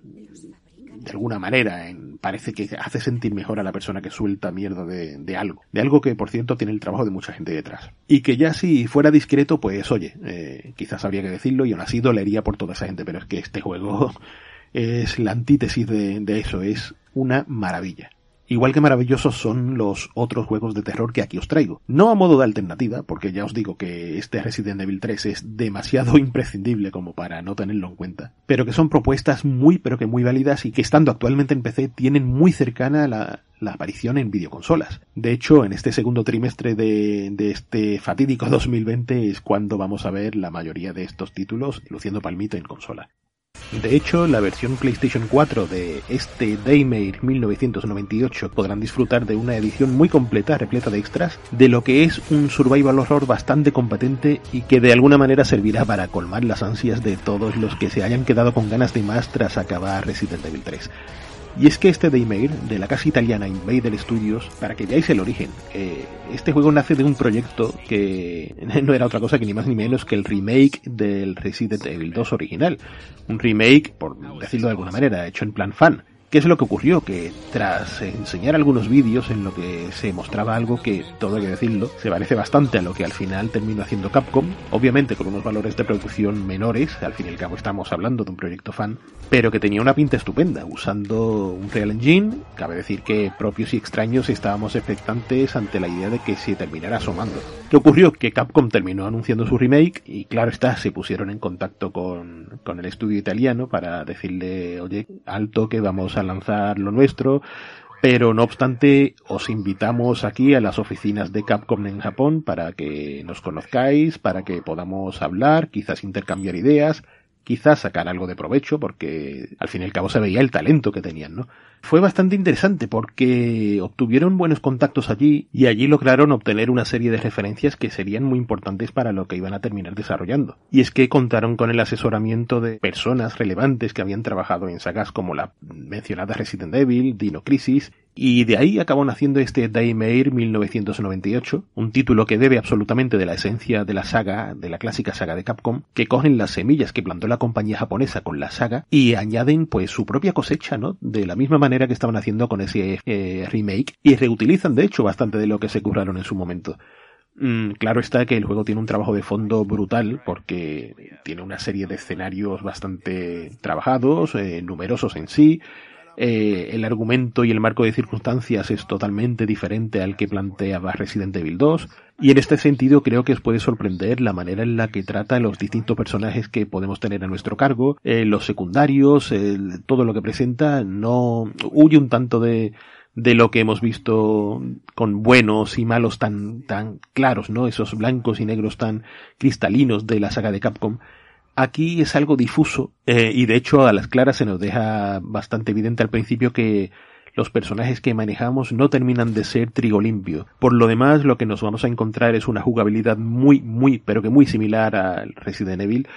de alguna manera en, parece que hace sentir mejor a la persona que suelta mierda de, algo. De algo que, por cierto, tiene el trabajo de mucha gente detrás. Y que ya si fuera discreto, pues oye, eh, quizás habría que decirlo y aún así dolería por toda esa gente, pero es que este juego es la antítesis de eso, es una maravilla. Igual que maravillosos son los otros juegos de terror que aquí os traigo. No a modo de alternativa, porque ya os digo que este Resident Evil 3 es demasiado imprescindible como para no tenerlo en cuenta, pero que son propuestas muy pero que muy válidas y que estando actualmente en PC tienen muy cercana la, aparición en videoconsolas. De hecho, en este segundo trimestre de, de, este fatídico 2020 es cuando vamos a ver la mayoría de estos títulos luciendo palmito en consola. De hecho, la versión PlayStation 4 de este Daymare 1998 podrán disfrutar de una edición muy completa, repleta de extras, de lo que es un survival horror bastante competente y que de alguna manera servirá para colmar las ansias de todos los que se hayan quedado con ganas de más tras acabar Resident Evil 3. Y es que este Daymare, de la casa italiana Invader Studios, para que veáis el origen, eh, este juego nace de un proyecto que no era otra cosa que ni más ni menos que el remake del Resident Evil 2 original. Un remake, por decirlo de alguna manera, hecho en plan fan. ¿Qué es lo que ocurrió? Que tras enseñar algunos vídeos en lo que se mostraba algo que, todo hay que decirlo, se parece bastante a lo que al final terminó haciendo Capcom, obviamente con unos valores de producción menores, al fin y al cabo estamos hablando de un proyecto fan, pero que tenía una pinta estupenda, usando un Real Engine, cabe decir que propios y extraños estábamos expectantes ante la idea de que se terminara asomando. ¿Qué ocurrió? Que Capcom terminó anunciando su remake y claro está, se pusieron en contacto con, con el estudio italiano para decirle, oye, alto que vamos a lanzar lo nuestro, pero no obstante os invitamos aquí a las oficinas de Capcom en Japón para que nos conozcáis, para que podamos hablar, quizás intercambiar ideas, quizás sacar algo de provecho, porque al fin y al cabo se veía el talento que tenían, ¿no? Fue bastante interesante porque obtuvieron buenos contactos allí y allí lograron obtener una serie de referencias que serían muy importantes para lo que iban a terminar desarrollando. Y es que contaron con el asesoramiento de personas relevantes que habían trabajado en sagas como la mencionada Resident Evil, Dino Crisis y de ahí acabó naciendo este Daymare 1998, un título que debe absolutamente de la esencia de la saga, de la clásica saga de Capcom, que cogen las semillas que plantó la compañía japonesa con la saga y añaden pues su propia cosecha, ¿no? De la misma manera que estaban haciendo con ese eh, remake y reutilizan de hecho bastante de lo que se curraron en su momento. Mm, claro está que el juego tiene un trabajo de fondo brutal porque tiene una serie de escenarios bastante trabajados, eh, numerosos en sí, eh, el argumento y el marco de circunstancias es totalmente diferente al que planteaba Resident Evil 2 y en este sentido creo que os puede sorprender la manera en la que trata los distintos personajes que podemos tener a nuestro cargo, eh, los secundarios, todo lo que presenta no huye un tanto de de lo que hemos visto con buenos y malos tan tan claros, ¿no? Esos blancos y negros tan cristalinos de la saga de Capcom Aquí es algo difuso eh, y de hecho a las claras se nos deja bastante evidente al principio que los personajes que manejamos no terminan de ser trigo limpio. Por lo demás, lo que nos vamos a encontrar es una jugabilidad muy, muy, pero que muy similar al Resident Evil,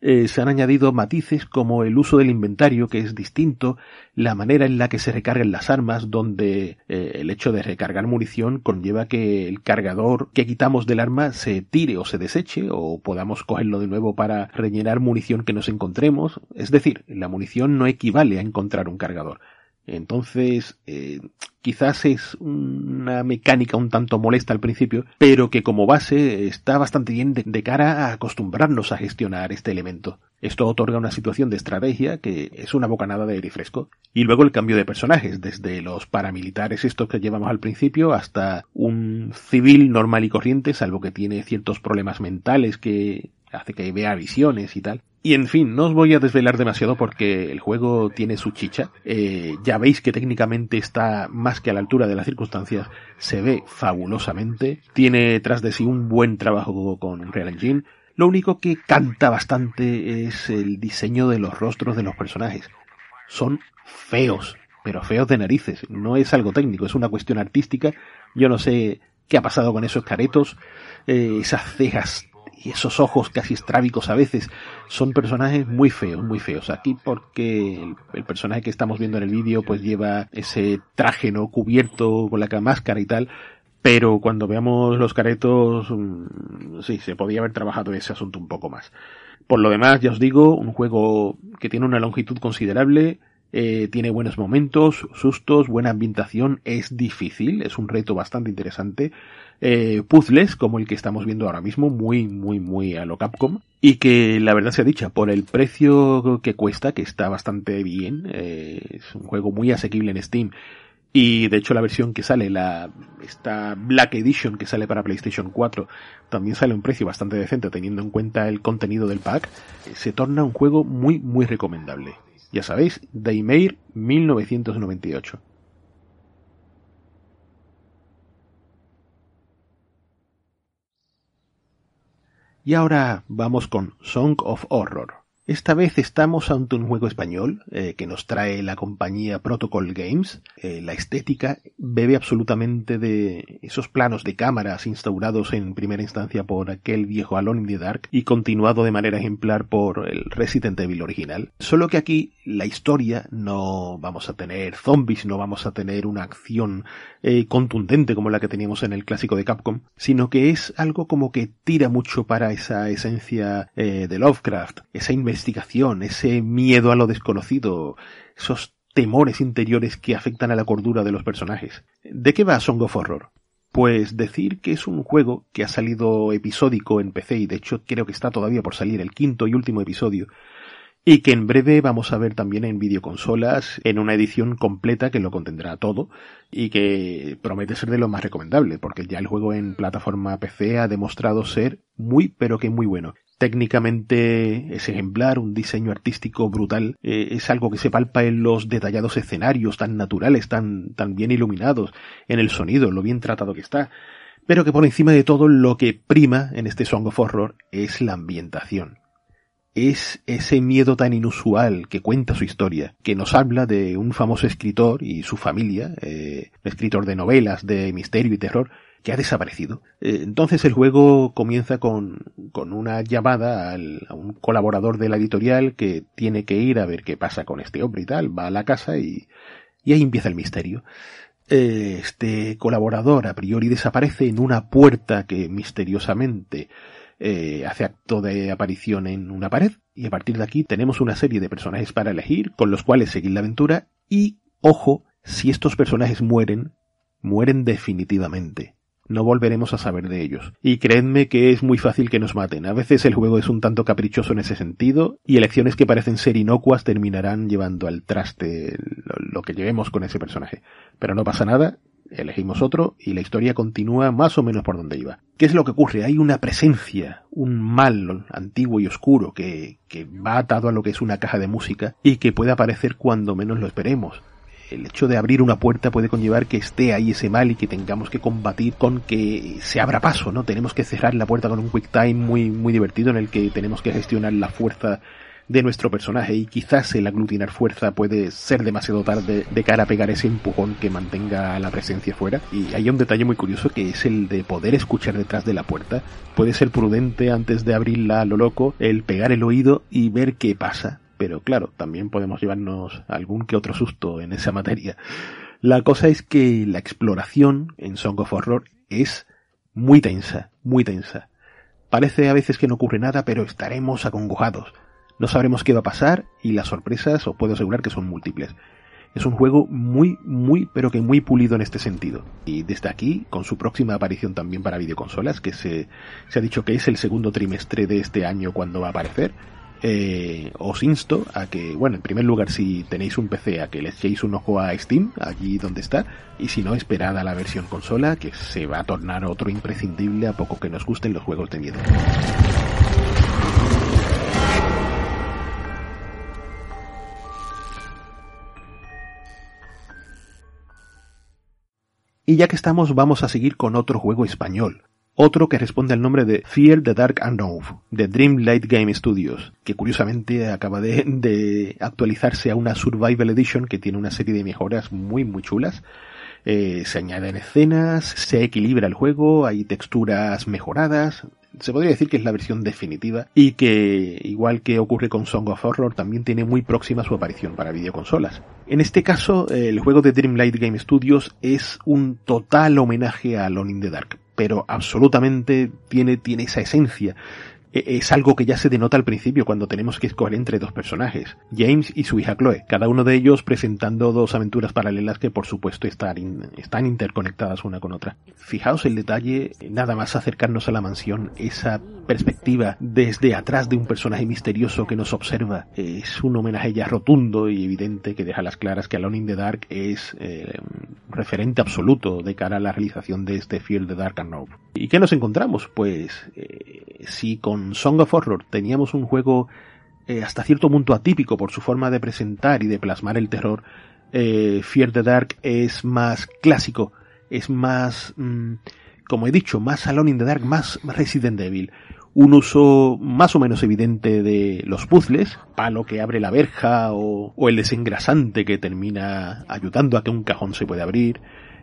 eh, se han añadido matices como el uso del inventario, que es distinto, la manera en la que se recargan las armas, donde eh, el hecho de recargar munición conlleva que el cargador que quitamos del arma se tire o se deseche, o podamos cogerlo de nuevo para rellenar munición que nos encontremos. Es decir, la munición no equivale a encontrar un cargador. Entonces, eh, quizás es una mecánica un tanto molesta al principio, pero que como base está bastante bien de, cara a acostumbrarnos a gestionar este elemento. Esto otorga una situación de estrategia que es una bocanada de aire fresco. Y luego el cambio de personajes, desde los paramilitares estos que llevamos al principio hasta un civil normal y corriente, salvo que tiene ciertos problemas mentales que hace que vea visiones y tal. Y en fin, no os voy a desvelar demasiado porque el juego tiene su chicha. Eh, ya veis que técnicamente está más que a la altura de las circunstancias. Se ve fabulosamente. Tiene tras de sí un buen trabajo con Real Engine. Lo único que canta bastante es el diseño de los rostros de los personajes. Son feos, pero feos de narices. No es algo técnico, es una cuestión artística. Yo no sé qué ha pasado con esos caretos, eh, esas cejas y esos ojos casi estrábicos a veces son personajes muy feos, muy feos. Aquí porque el, personaje que estamos viendo en el vídeo pues lleva ese traje no cubierto con la máscara y tal, pero cuando veamos los caretos mm, sí, se podía haber trabajado ese asunto un poco más. Por lo demás, ya os digo, un juego que tiene una longitud considerable, eh, tiene buenos momentos, sustos, buena ambientación, es difícil, es un reto bastante interesante, eh, puzzles como el que estamos viendo ahora mismo, muy, muy, muy a lo Capcom, y que la verdad se ha dicha, por el precio que cuesta, que está bastante bien, eh, es un juego muy asequible en Steam, Y de hecho la versión que sale, la esta Black Edition que sale para PlayStation 4, también sale a un precio bastante decente teniendo en cuenta el contenido del pack, se torna un juego muy muy recomendable. Ya sabéis, Daymare 1998. Y ahora vamos con Song of Horror. Esta vez estamos ante un juego español eh, que nos trae la compañía Protocol Games. Eh, la estética bebe absolutamente de esos planos de cámaras instaurados en primera instancia por aquel viejo Alone in the Dark y continuado de manera ejemplar por el Resident Evil original. Solo que aquí la historia no vamos a tener zombies, no vamos a tener una acción eh, contundente como la que teníamos en el clásico de Capcom, sino que es algo como que tira mucho para esa esencia de Lovecraft, esa investigación, ese miedo a lo desconocido, esos temores interiores que afectan a la cordura de los personajes. ¿De qué va Song of Horror? Pues decir que es un juego que ha salido episódico en PC y de hecho creo que está todavía por salir el quinto y último episodio y que en breve vamos a ver también en videoconsolas en una edición completa que lo contendrá todo y que promete ser de lo más recomendable porque ya el juego en plataforma PC ha demostrado ser muy pero que muy bueno técnicamente es ejemplar, un diseño artístico brutal, eh, es algo que se palpa en los detallados escenarios tan naturales, tan, tan bien iluminados, en el sonido, lo bien tratado que está, pero que por encima de todo lo que prima en este Song of Horror es la ambientación. Es ese miedo tan inusual que cuenta su historia, que nos habla de un famoso escritor y su familia, eh, escritor de novelas de misterio y terror, que ha desaparecido. Eh, entonces el juego comienza con, con una llamada al, a un colaborador de la editorial que tiene que ir a ver qué pasa con este hombre y tal. Va a la casa y, y ahí empieza el misterio. Eh, este colaborador a priori desaparece en una puerta que misteriosamente eh, hace acto de aparición en una pared y a partir de aquí tenemos una serie de personajes para elegir con los cuales seguir la aventura y ojo si estos personajes mueren mueren definitivamente no volveremos a saber de ellos. Y creedme que es muy fácil que nos maten. A veces el juego es un tanto caprichoso en ese sentido, y elecciones que parecen ser inocuas terminarán llevando al traste lo, que llevemos con ese personaje. Pero no pasa nada, elegimos otro y la historia continúa más o menos por donde iba. ¿Qué es lo que ocurre? Hay una presencia, un mal antiguo y oscuro que, que va atado a lo que es una caja de música y que puede aparecer cuando menos lo esperemos el hecho de abrir una puerta puede conllevar que esté ahí ese mal y que tengamos que combatir con que se abra paso, ¿no? Tenemos que cerrar la puerta con un quick time muy, muy divertido en el que tenemos que gestionar la fuerza de nuestro personaje y quizás el aglutinar fuerza puede ser demasiado tarde de cara a pegar ese empujón que mantenga la presencia fuera. Y hay un detalle muy curioso que es el de poder escuchar detrás de la puerta. Puede ser prudente antes de abrirla a lo loco el pegar el oído y ver qué pasa pero claro, también podemos llevarnos algún que otro susto en esa materia. La cosa es que la exploración en Song of Horror es muy tensa, muy tensa. Parece a veces que no ocurre nada, pero estaremos acongojados. No sabremos qué va a pasar y las sorpresas os puedo asegurar que son múltiples. Es un juego muy, muy, pero que muy pulido en este sentido. Y desde aquí, con su próxima aparición también para videoconsolas, que se, se ha dicho que es el segundo trimestre de este año cuando va a aparecer, eh, os insto a que, bueno, en primer lugar, si tenéis un PC, a que le echéis un ojo a Steam, allí donde está, y si no, esperad a la versión consola, que se va a tornar otro imprescindible a poco que nos gusten los juegos de miedo. Y ya que estamos, vamos a seguir con otro juego español, otro que responde al nombre de Fear the Dark Unknown, de Dreamlight Game Studios, que curiosamente acaba de, actualizarse a una Survival Edition que tiene una serie de mejoras muy muy chulas. Eh, se añaden escenas, se equilibra el juego, hay texturas mejoradas. Se podría decir que es la versión definitiva y que, igual que ocurre con Song of Horror, también tiene muy próxima su aparición para videoconsolas. En este caso, el juego de Dreamlight Game Studios es un total homenaje a Alone in the Dark, pero absolutamente tiene, tiene esa esencia. E, es algo que ya se denota al principio cuando tenemos que escoger entre dos personajes, James y su hija Chloe, cada uno de ellos presentando dos aventuras paralelas que por supuesto están, están interconectadas una con otra. Fijaos el detalle, nada más acercarnos a la mansión, esa perspectiva desde atrás de un personaje misterioso que nos observa, es un homenaje ya rotundo y evidente que deja las claras que Alone in the Dark es eh, referente absoluto de cara a la realización de este Fear the Dark and Nope. ¿Y qué nos encontramos? Pues eh, si con Song of Horror teníamos un juego eh, hasta cierto punto atípico por su forma de presentar y de plasmar el terror, eh, Fear the Dark es más clásico, es más, mm, como he dicho, más Alone in the Dark, más Resident Evil. Un uso más o menos evidente de los puzzles, palo que abre la verja o, o el desengrasante que termina ayudando a que un cajón se pueda abrir.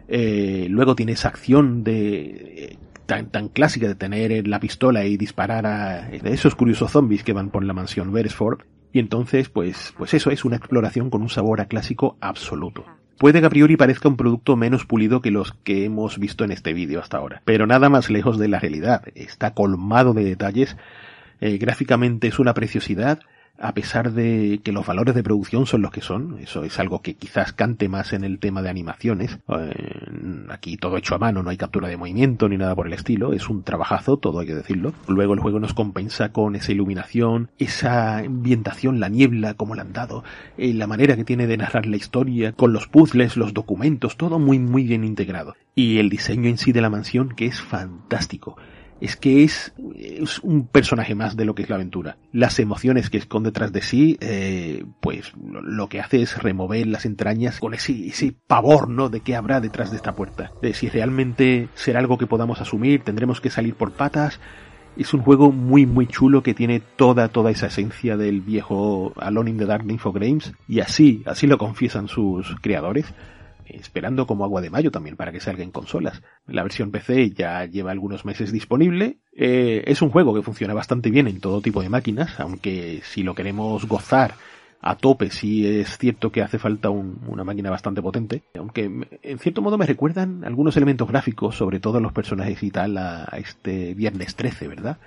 Eh, luego tiene esa acción de tan, tan clásica de tener la pistola y disparar a esos curiosos zombies que van por la mansión Beresford. Y entonces, pues, pues eso es una exploración con un sabor a clásico absoluto. Puede que a priori parezca un producto menos pulido que los que hemos visto en este vídeo hasta ahora, pero nada más lejos de la realidad. Está colmado de detalles, eh, gráficamente es una preciosidad, a pesar de que los valores de producción son los que son, eso es algo que quizás cante más en el tema de animaciones. Eh, aquí todo hecho a mano, no hay captura de movimiento ni nada por el estilo, es un trabajazo, todo hay que decirlo. Luego el juego nos compensa con esa iluminación, esa ambientación, la niebla, como le han dado, eh, la manera que tiene de narrar la historia, con los puzzles, los documentos, todo muy muy bien integrado. Y el diseño en sí de la mansión que es fantástico es que es, un personaje más de lo que es la aventura. Las emociones que esconde detrás de sí, eh, pues lo, lo, que hace es remover las entrañas con ese, ese pavor, ¿no? De qué habrá detrás de esta puerta. De si realmente será algo que podamos asumir, tendremos que salir por patas. Es un juego muy muy chulo que tiene toda toda esa esencia del viejo Alone in the Dark de Infogrames y así, así lo confiesan sus creadores esperando como agua de mayo también para que salga en consolas. La versión PC ya lleva algunos meses disponible. Eh, es un juego que funciona bastante bien en todo tipo de máquinas, aunque si lo queremos gozar a tope, sí es cierto que hace falta un, una máquina bastante potente, aunque en cierto modo me recuerdan algunos elementos gráficos, sobre todo los personajes y tal, a, a este viernes 13, ¿verdad?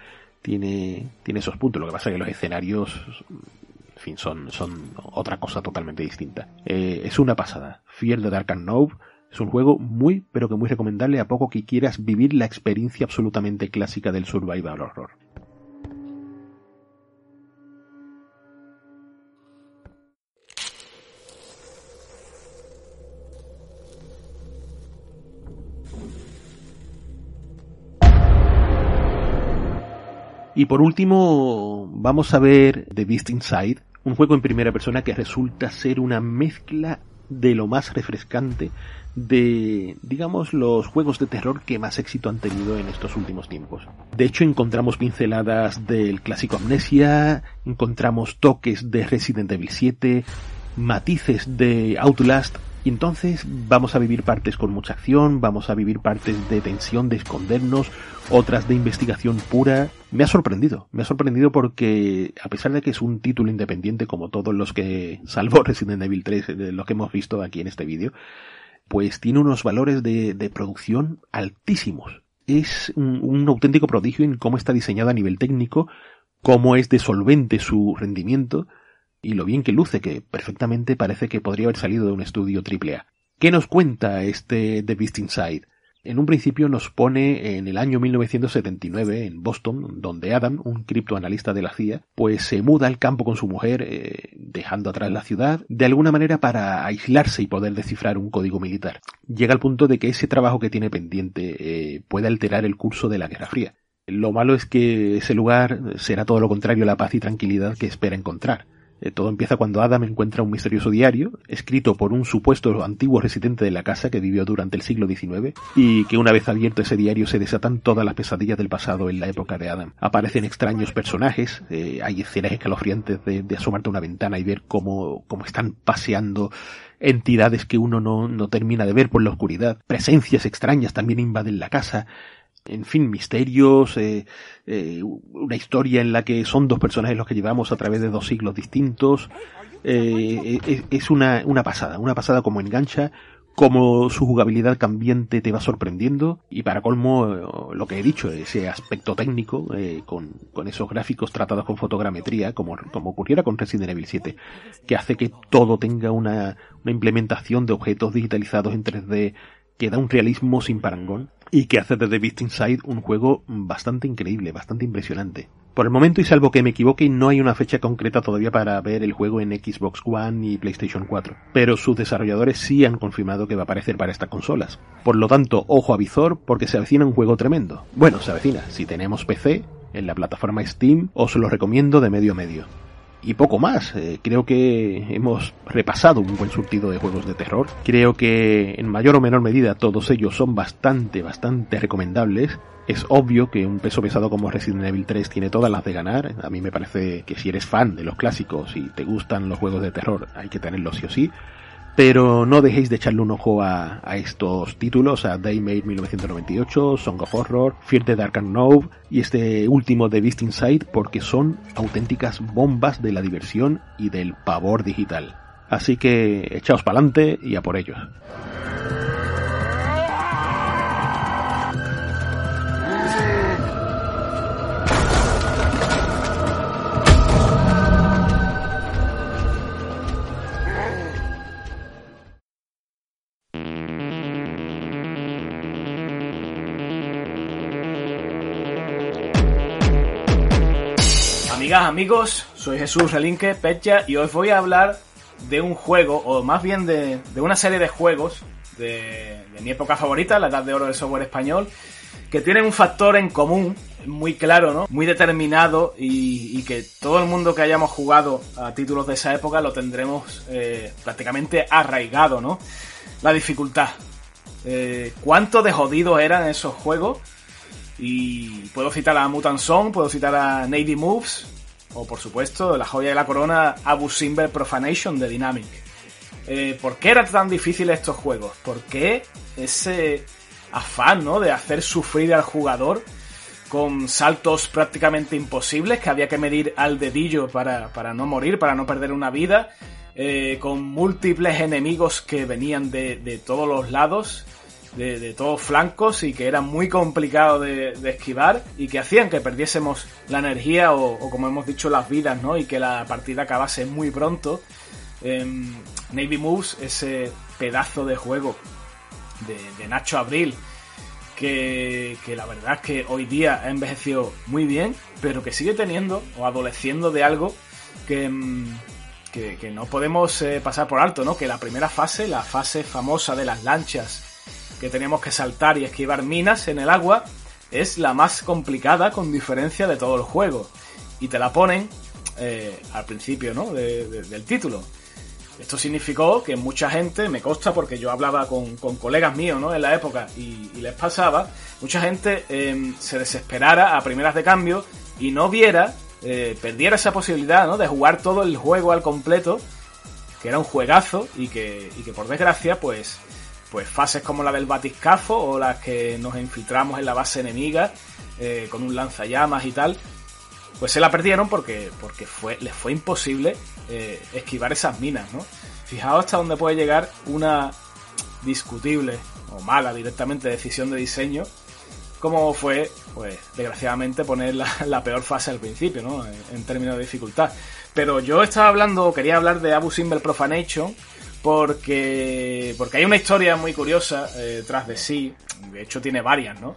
Tiene, tiene esos puntos, lo que pasa es que los escenarios en fin, son, otra cosa totalmente distinta. Eh, es una pasada. Fear the Dark and es un juego muy, pero que muy recomendable a poco que quieras vivir la experiencia absolutamente clásica del survival horror. Y por último, vamos a ver The Beast Inside, un juego en primera persona que resulta ser una mezcla de lo más refrescante de, digamos, los juegos de terror que más éxito han tenido en estos últimos tiempos. De hecho, encontramos pinceladas del clásico Amnesia, encontramos toques de Resident Evil 7, matices de Outlast, y entonces vamos a vivir partes con mucha acción, vamos a vivir partes de tensión, de escondernos, otras de investigación pura. Me ha sorprendido, me ha sorprendido porque a pesar de que es un título independiente como todos los que, salvo Resident Evil 3, de los que hemos visto aquí en este vídeo, pues tiene unos valores de, de producción altísimos. Es un, un auténtico prodigio en cómo está diseñado a nivel técnico, cómo es de solvente su rendimiento, y lo bien que luce, que perfectamente parece que podría haber salido de un estudio AAA. ¿Qué nos cuenta este The Beast Inside? En un principio nos pone en el año 1979 en Boston, donde Adam, un criptoanalista de la CIA, pues se muda al campo con su mujer, eh, dejando atrás la ciudad, de alguna manera para aislarse y poder descifrar un código militar. Llega al punto de que ese trabajo que tiene pendiente eh, puede alterar el curso de la Guerra Fría. Lo malo es que ese lugar será todo lo contrario a la paz y tranquilidad que espera encontrar. Eh, todo empieza cuando Adam encuentra un misterioso diario, escrito por un supuesto antiguo residente de la casa que vivió durante el siglo XIX, y que una vez abierto ese diario se desatan todas las pesadillas del pasado en la época de Adam. Aparecen extraños personajes, eh, hay escenas escalofriantes de, de, asomarte a una ventana y ver cómo, cómo están paseando entidades que uno no, no termina de ver por la oscuridad. Presencias extrañas también invaden la casa en fin, misterios, eh, eh, una historia en la que son dos personajes los que llevamos a través de dos siglos distintos. Eh, es, es una, pasada, una pasada como engancha, cómo su jugabilidad cambiante te va sorprendiendo y para colmo eh, lo que he dicho, ese aspecto técnico eh, con, con, esos gráficos tratados con fotogrametría como, como ocurriera con Resident Evil 7 que hace que todo tenga una, una implementación de objetos digitalizados en 3D que da un realismo sin parangón y que hace de The Beast Inside un juego bastante increíble, bastante impresionante. Por el momento, y salvo que me equivoque, no hay una fecha concreta todavía para ver el juego en Xbox One y PlayStation 4, pero sus desarrolladores sí han confirmado que va a aparecer para estas consolas. Por lo tanto, ojo a visor porque se avecina un juego tremendo. Bueno, se avecina. Si tenemos PC, en la plataforma Steam, os lo recomiendo de medio a medio y poco más. Eh, creo que hemos repasado un buen surtido de juegos de terror. Creo que en mayor o menor medida todos ellos son bastante, bastante recomendables. Es obvio que un peso pesado como Resident Evil 3 tiene todas las de ganar. A mí me parece que si eres fan de los clásicos y te gustan los juegos de terror, hay que tenerlos sí o sí pero no dejéis de echarle un ojo a, estos títulos, a Daymare 1998, Song of Horror, Fear the Dark Unknown y este último de Beast Inside porque son auténticas bombas de la diversión y del pavor digital. Así que echaos pa'lante y a por ellos. Amigas, amigos, soy Jesús Relinque Pecha y os voy a hablar de un juego, o más bien de, una serie de juegos de, mi época favorita, la edad de oro del software español, que tienen un factor en común muy claro, ¿no? Muy determinado y, que todo el mundo que hayamos jugado a títulos de esa época lo tendremos eh, prácticamente arraigado, ¿no? La dificultad. Eh, ¿Cuánto de jodidos eran esos juegos? Y puedo citar a Mutant Song, puedo citar a Navy Moves, o por supuesto, la joya de la corona Abu Simbel Profanation de Dynamic. Eh, ¿Por qué eran tan difíciles estos juegos? ¿Por qué ese afán ¿no? de hacer sufrir al jugador con saltos prácticamente imposibles que había que medir al dedillo para, no morir, para no perder una vida, eh, con múltiples enemigos que venían de, de todos los lados? De, todos flancos y que era muy complicado de, esquivar y que hacían que perdiésemos la energía o, como hemos dicho las vidas, ¿no? Y que la partida acabase muy pronto. Em, Navy Moves, ese pedazo de juego de, Nacho Abril, que, la verdad es que hoy día ha envejecido muy bien, pero que sigue teniendo o adoleciendo de algo que, em, que, no podemos eh, pasar por alto, ¿no? Que la primera fase, la fase famosa de las lanchas que tenemos que saltar y esquivar minas en el agua, es la más complicada con diferencia de todo el juego. Y te la ponen eh, al principio ¿no? del título. Esto significó que mucha gente, me consta porque yo hablaba con, colegas míos ¿no? en la época y, les pasaba, mucha gente em, se desesperara a primeras de cambio y no viera, eh, perdiera esa posibilidad ¿no? de jugar todo el juego al completo, que era un juegazo y que, y que por desgracia pues pues fases como la del batiscafo o las que nos infiltramos en la base enemiga eh, con un lanzallamas y tal, pues se la perdieron porque, porque fue, les fue imposible eh, esquivar esas minas, ¿no? Fijaos hasta dónde puede llegar una discutible o mala directamente decisión de diseño, como fue, pues desgraciadamente, poner la, peor fase al principio, ¿no? En, en, términos de dificultad. Pero yo estaba hablando, quería hablar de Abu Simbel Profanation, porque, porque hay una historia muy curiosa eh, tras de sí, de hecho tiene varias, ¿no?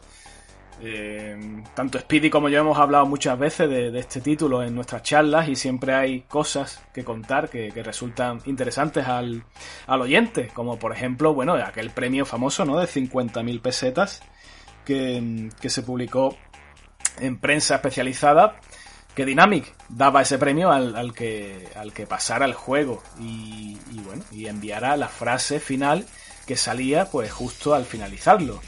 Eh, tanto Speedy como yo hemos hablado muchas veces de, este título en nuestras charlas y siempre hay cosas que contar que, resultan interesantes al, al, oyente, como por ejemplo, bueno, aquel premio famoso, ¿no? De 50.000 pesetas que, que se publicó en prensa especializada que Dynamic daba ese premio al, que, al que pasara el juego y, bueno, y enviara la frase final que salía pues justo al finalizarlo.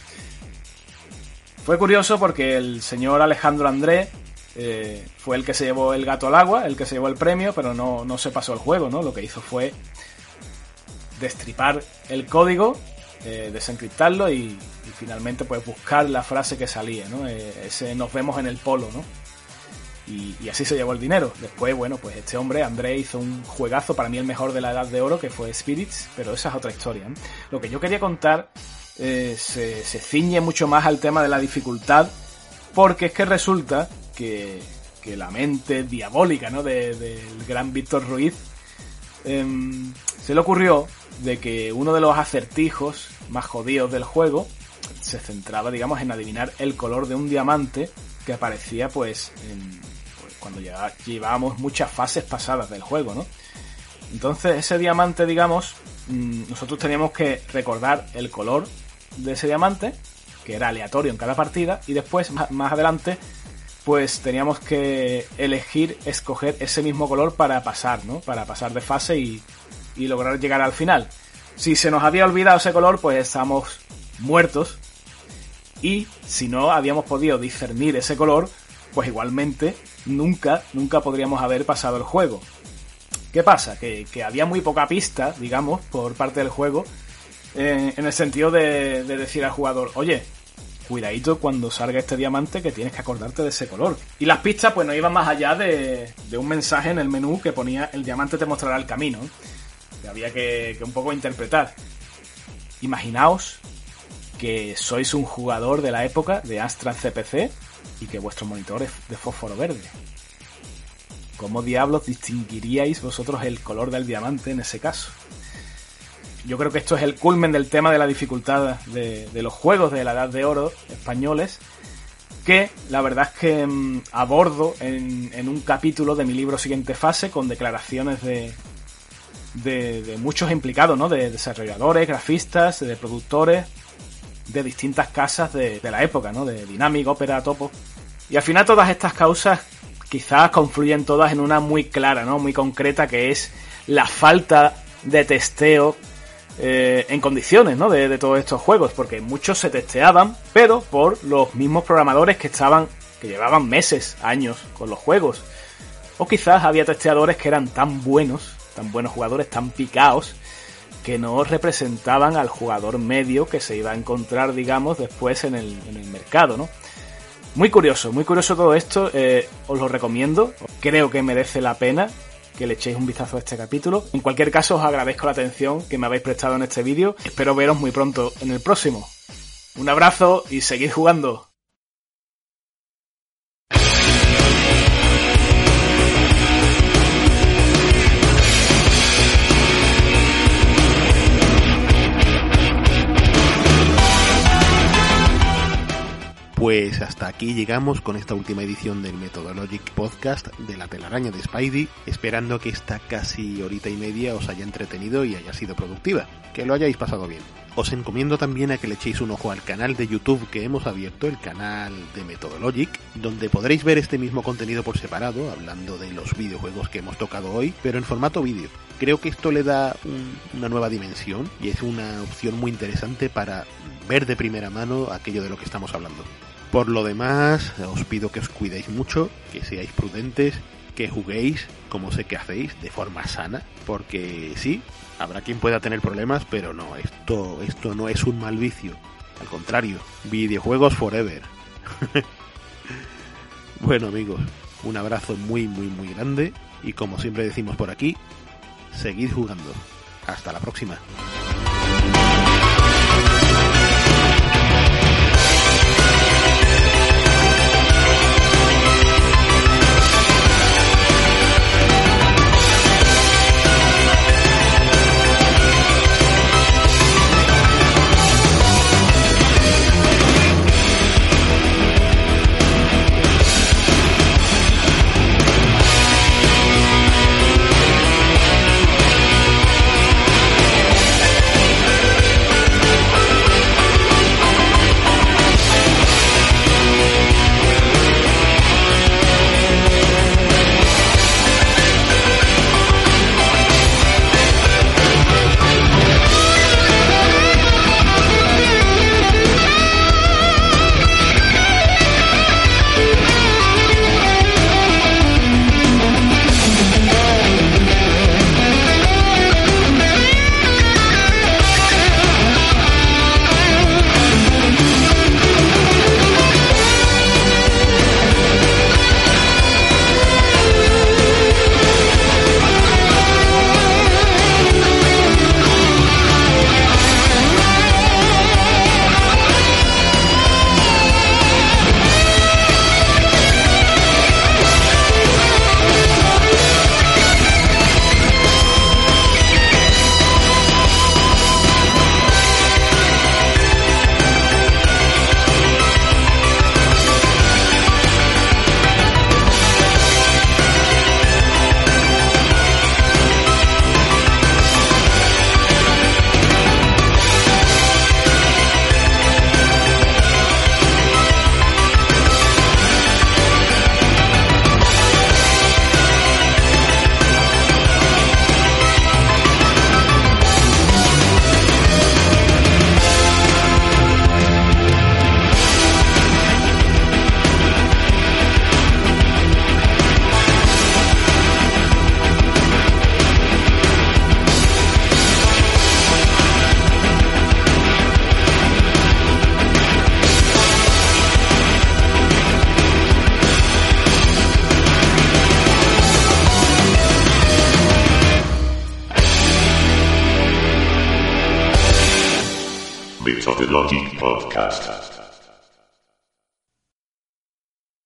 Fue curioso porque el señor Alejandro André eh, fue el que se llevó el gato al agua, el que se llevó el premio, pero no, no se pasó el juego, ¿no? Lo que hizo fue destripar el código, eh, desencriptarlo y, finalmente pues buscar la frase que salía, ¿no? Eh, ese nos vemos en el polo, ¿no? Y, así se llevó el dinero. Después, bueno, pues este hombre, André, hizo un juegazo, para mí el mejor de la Edad de Oro, que fue Spirits, pero esa es otra historia. Lo que yo quería contar eh, se, ciñe mucho más al tema de la dificultad, porque es que resulta que, que la mente diabólica ¿no? de- del gran Víctor Ruiz em, se le ocurrió de que uno de los acertijos más jodidos del juego se centraba, digamos, en adivinar el color de un diamante que aparecía, pues, en- cuando ya llevábamos muchas fases pasadas del juego, ¿no? Entonces, ese diamante, digamos, mm, nosotros teníamos que recordar el color de ese diamante, que era aleatorio en cada partida, y después, más, adelante, pues teníamos que elegir, escoger ese mismo color para pasar, ¿no? Para pasar de fase y, y lograr llegar al final. Si se nos había olvidado ese color, pues estábamos muertos. Y si no habíamos podido discernir ese color, pues igualmente nunca, nunca podríamos haber pasado el juego. ¿Qué pasa? Que, había muy poca pista, digamos, por parte del juego, eh, en el sentido de, de decir al jugador, oye, cuidadito cuando salga este diamante que tienes que acordarte de ese color. Y las pistas pues no iban más allá de, un mensaje en el menú que ponía el diamante te mostrará el camino, que había que, que un poco interpretar. Imaginaos que sois un jugador de la época de Astra CPC y que vuestro monitor es de fósforo verde. ¿Cómo diablos distinguiríais vosotros el color del diamante en ese caso? Yo creo que esto es el culmen del tema de la dificultad de, de los juegos de la Edad de Oro españoles, que la verdad es que mm, abordo en, en un capítulo de mi libro Siguiente Fase con declaraciones de, de, de muchos implicados, ¿no? De desarrolladores, grafistas, de productores, de distintas casas de, la época, ¿no? De Dynamic, Opera, Topo. Y al final todas estas causas quizás confluyen todas en una muy clara, ¿no? Muy concreta, que es la falta de testeo eh, en condiciones, ¿no? De, de todos estos juegos, porque muchos se testeaban, pero por los mismos programadores que estaban, que llevaban meses, años con los juegos. O quizás había testeadores que eran tan buenos, tan buenos jugadores, tan picaos, que no representaban al jugador medio que se iba a encontrar, digamos, después en el, en el mercado, ¿no? Muy curioso, muy curioso todo esto, eh, os lo recomiendo, creo que merece la pena que le echéis un vistazo a este capítulo. En cualquier caso, os agradezco la atención que me habéis prestado en este vídeo, espero veros muy pronto en el próximo. Un abrazo y seguid jugando. Pues hasta aquí llegamos con esta última edición del Methodologic Podcast de la telaraña de Spidey, esperando que esta casi horita y media os haya entretenido y haya sido productiva, que lo hayáis pasado bien. Os encomiendo también a que le echéis un ojo al canal de YouTube que hemos abierto, el canal de Methodologic, donde podréis ver este mismo contenido por separado, hablando de los videojuegos que hemos tocado hoy, pero en formato vídeo. Creo que esto le da un- una nueva dimensión y es una opción muy interesante para ver de primera mano aquello de lo que estamos hablando. Por lo demás, os pido que os cuidéis mucho, que seáis prudentes, que juguéis como sé que hacéis, de forma sana, porque sí, habrá quien pueda tener problemas, pero no, esto, esto no es un mal vicio. Al contrario, videojuegos forever. bueno amigos, un abrazo muy muy muy grande y como siempre decimos por aquí, seguid jugando. Hasta la próxima.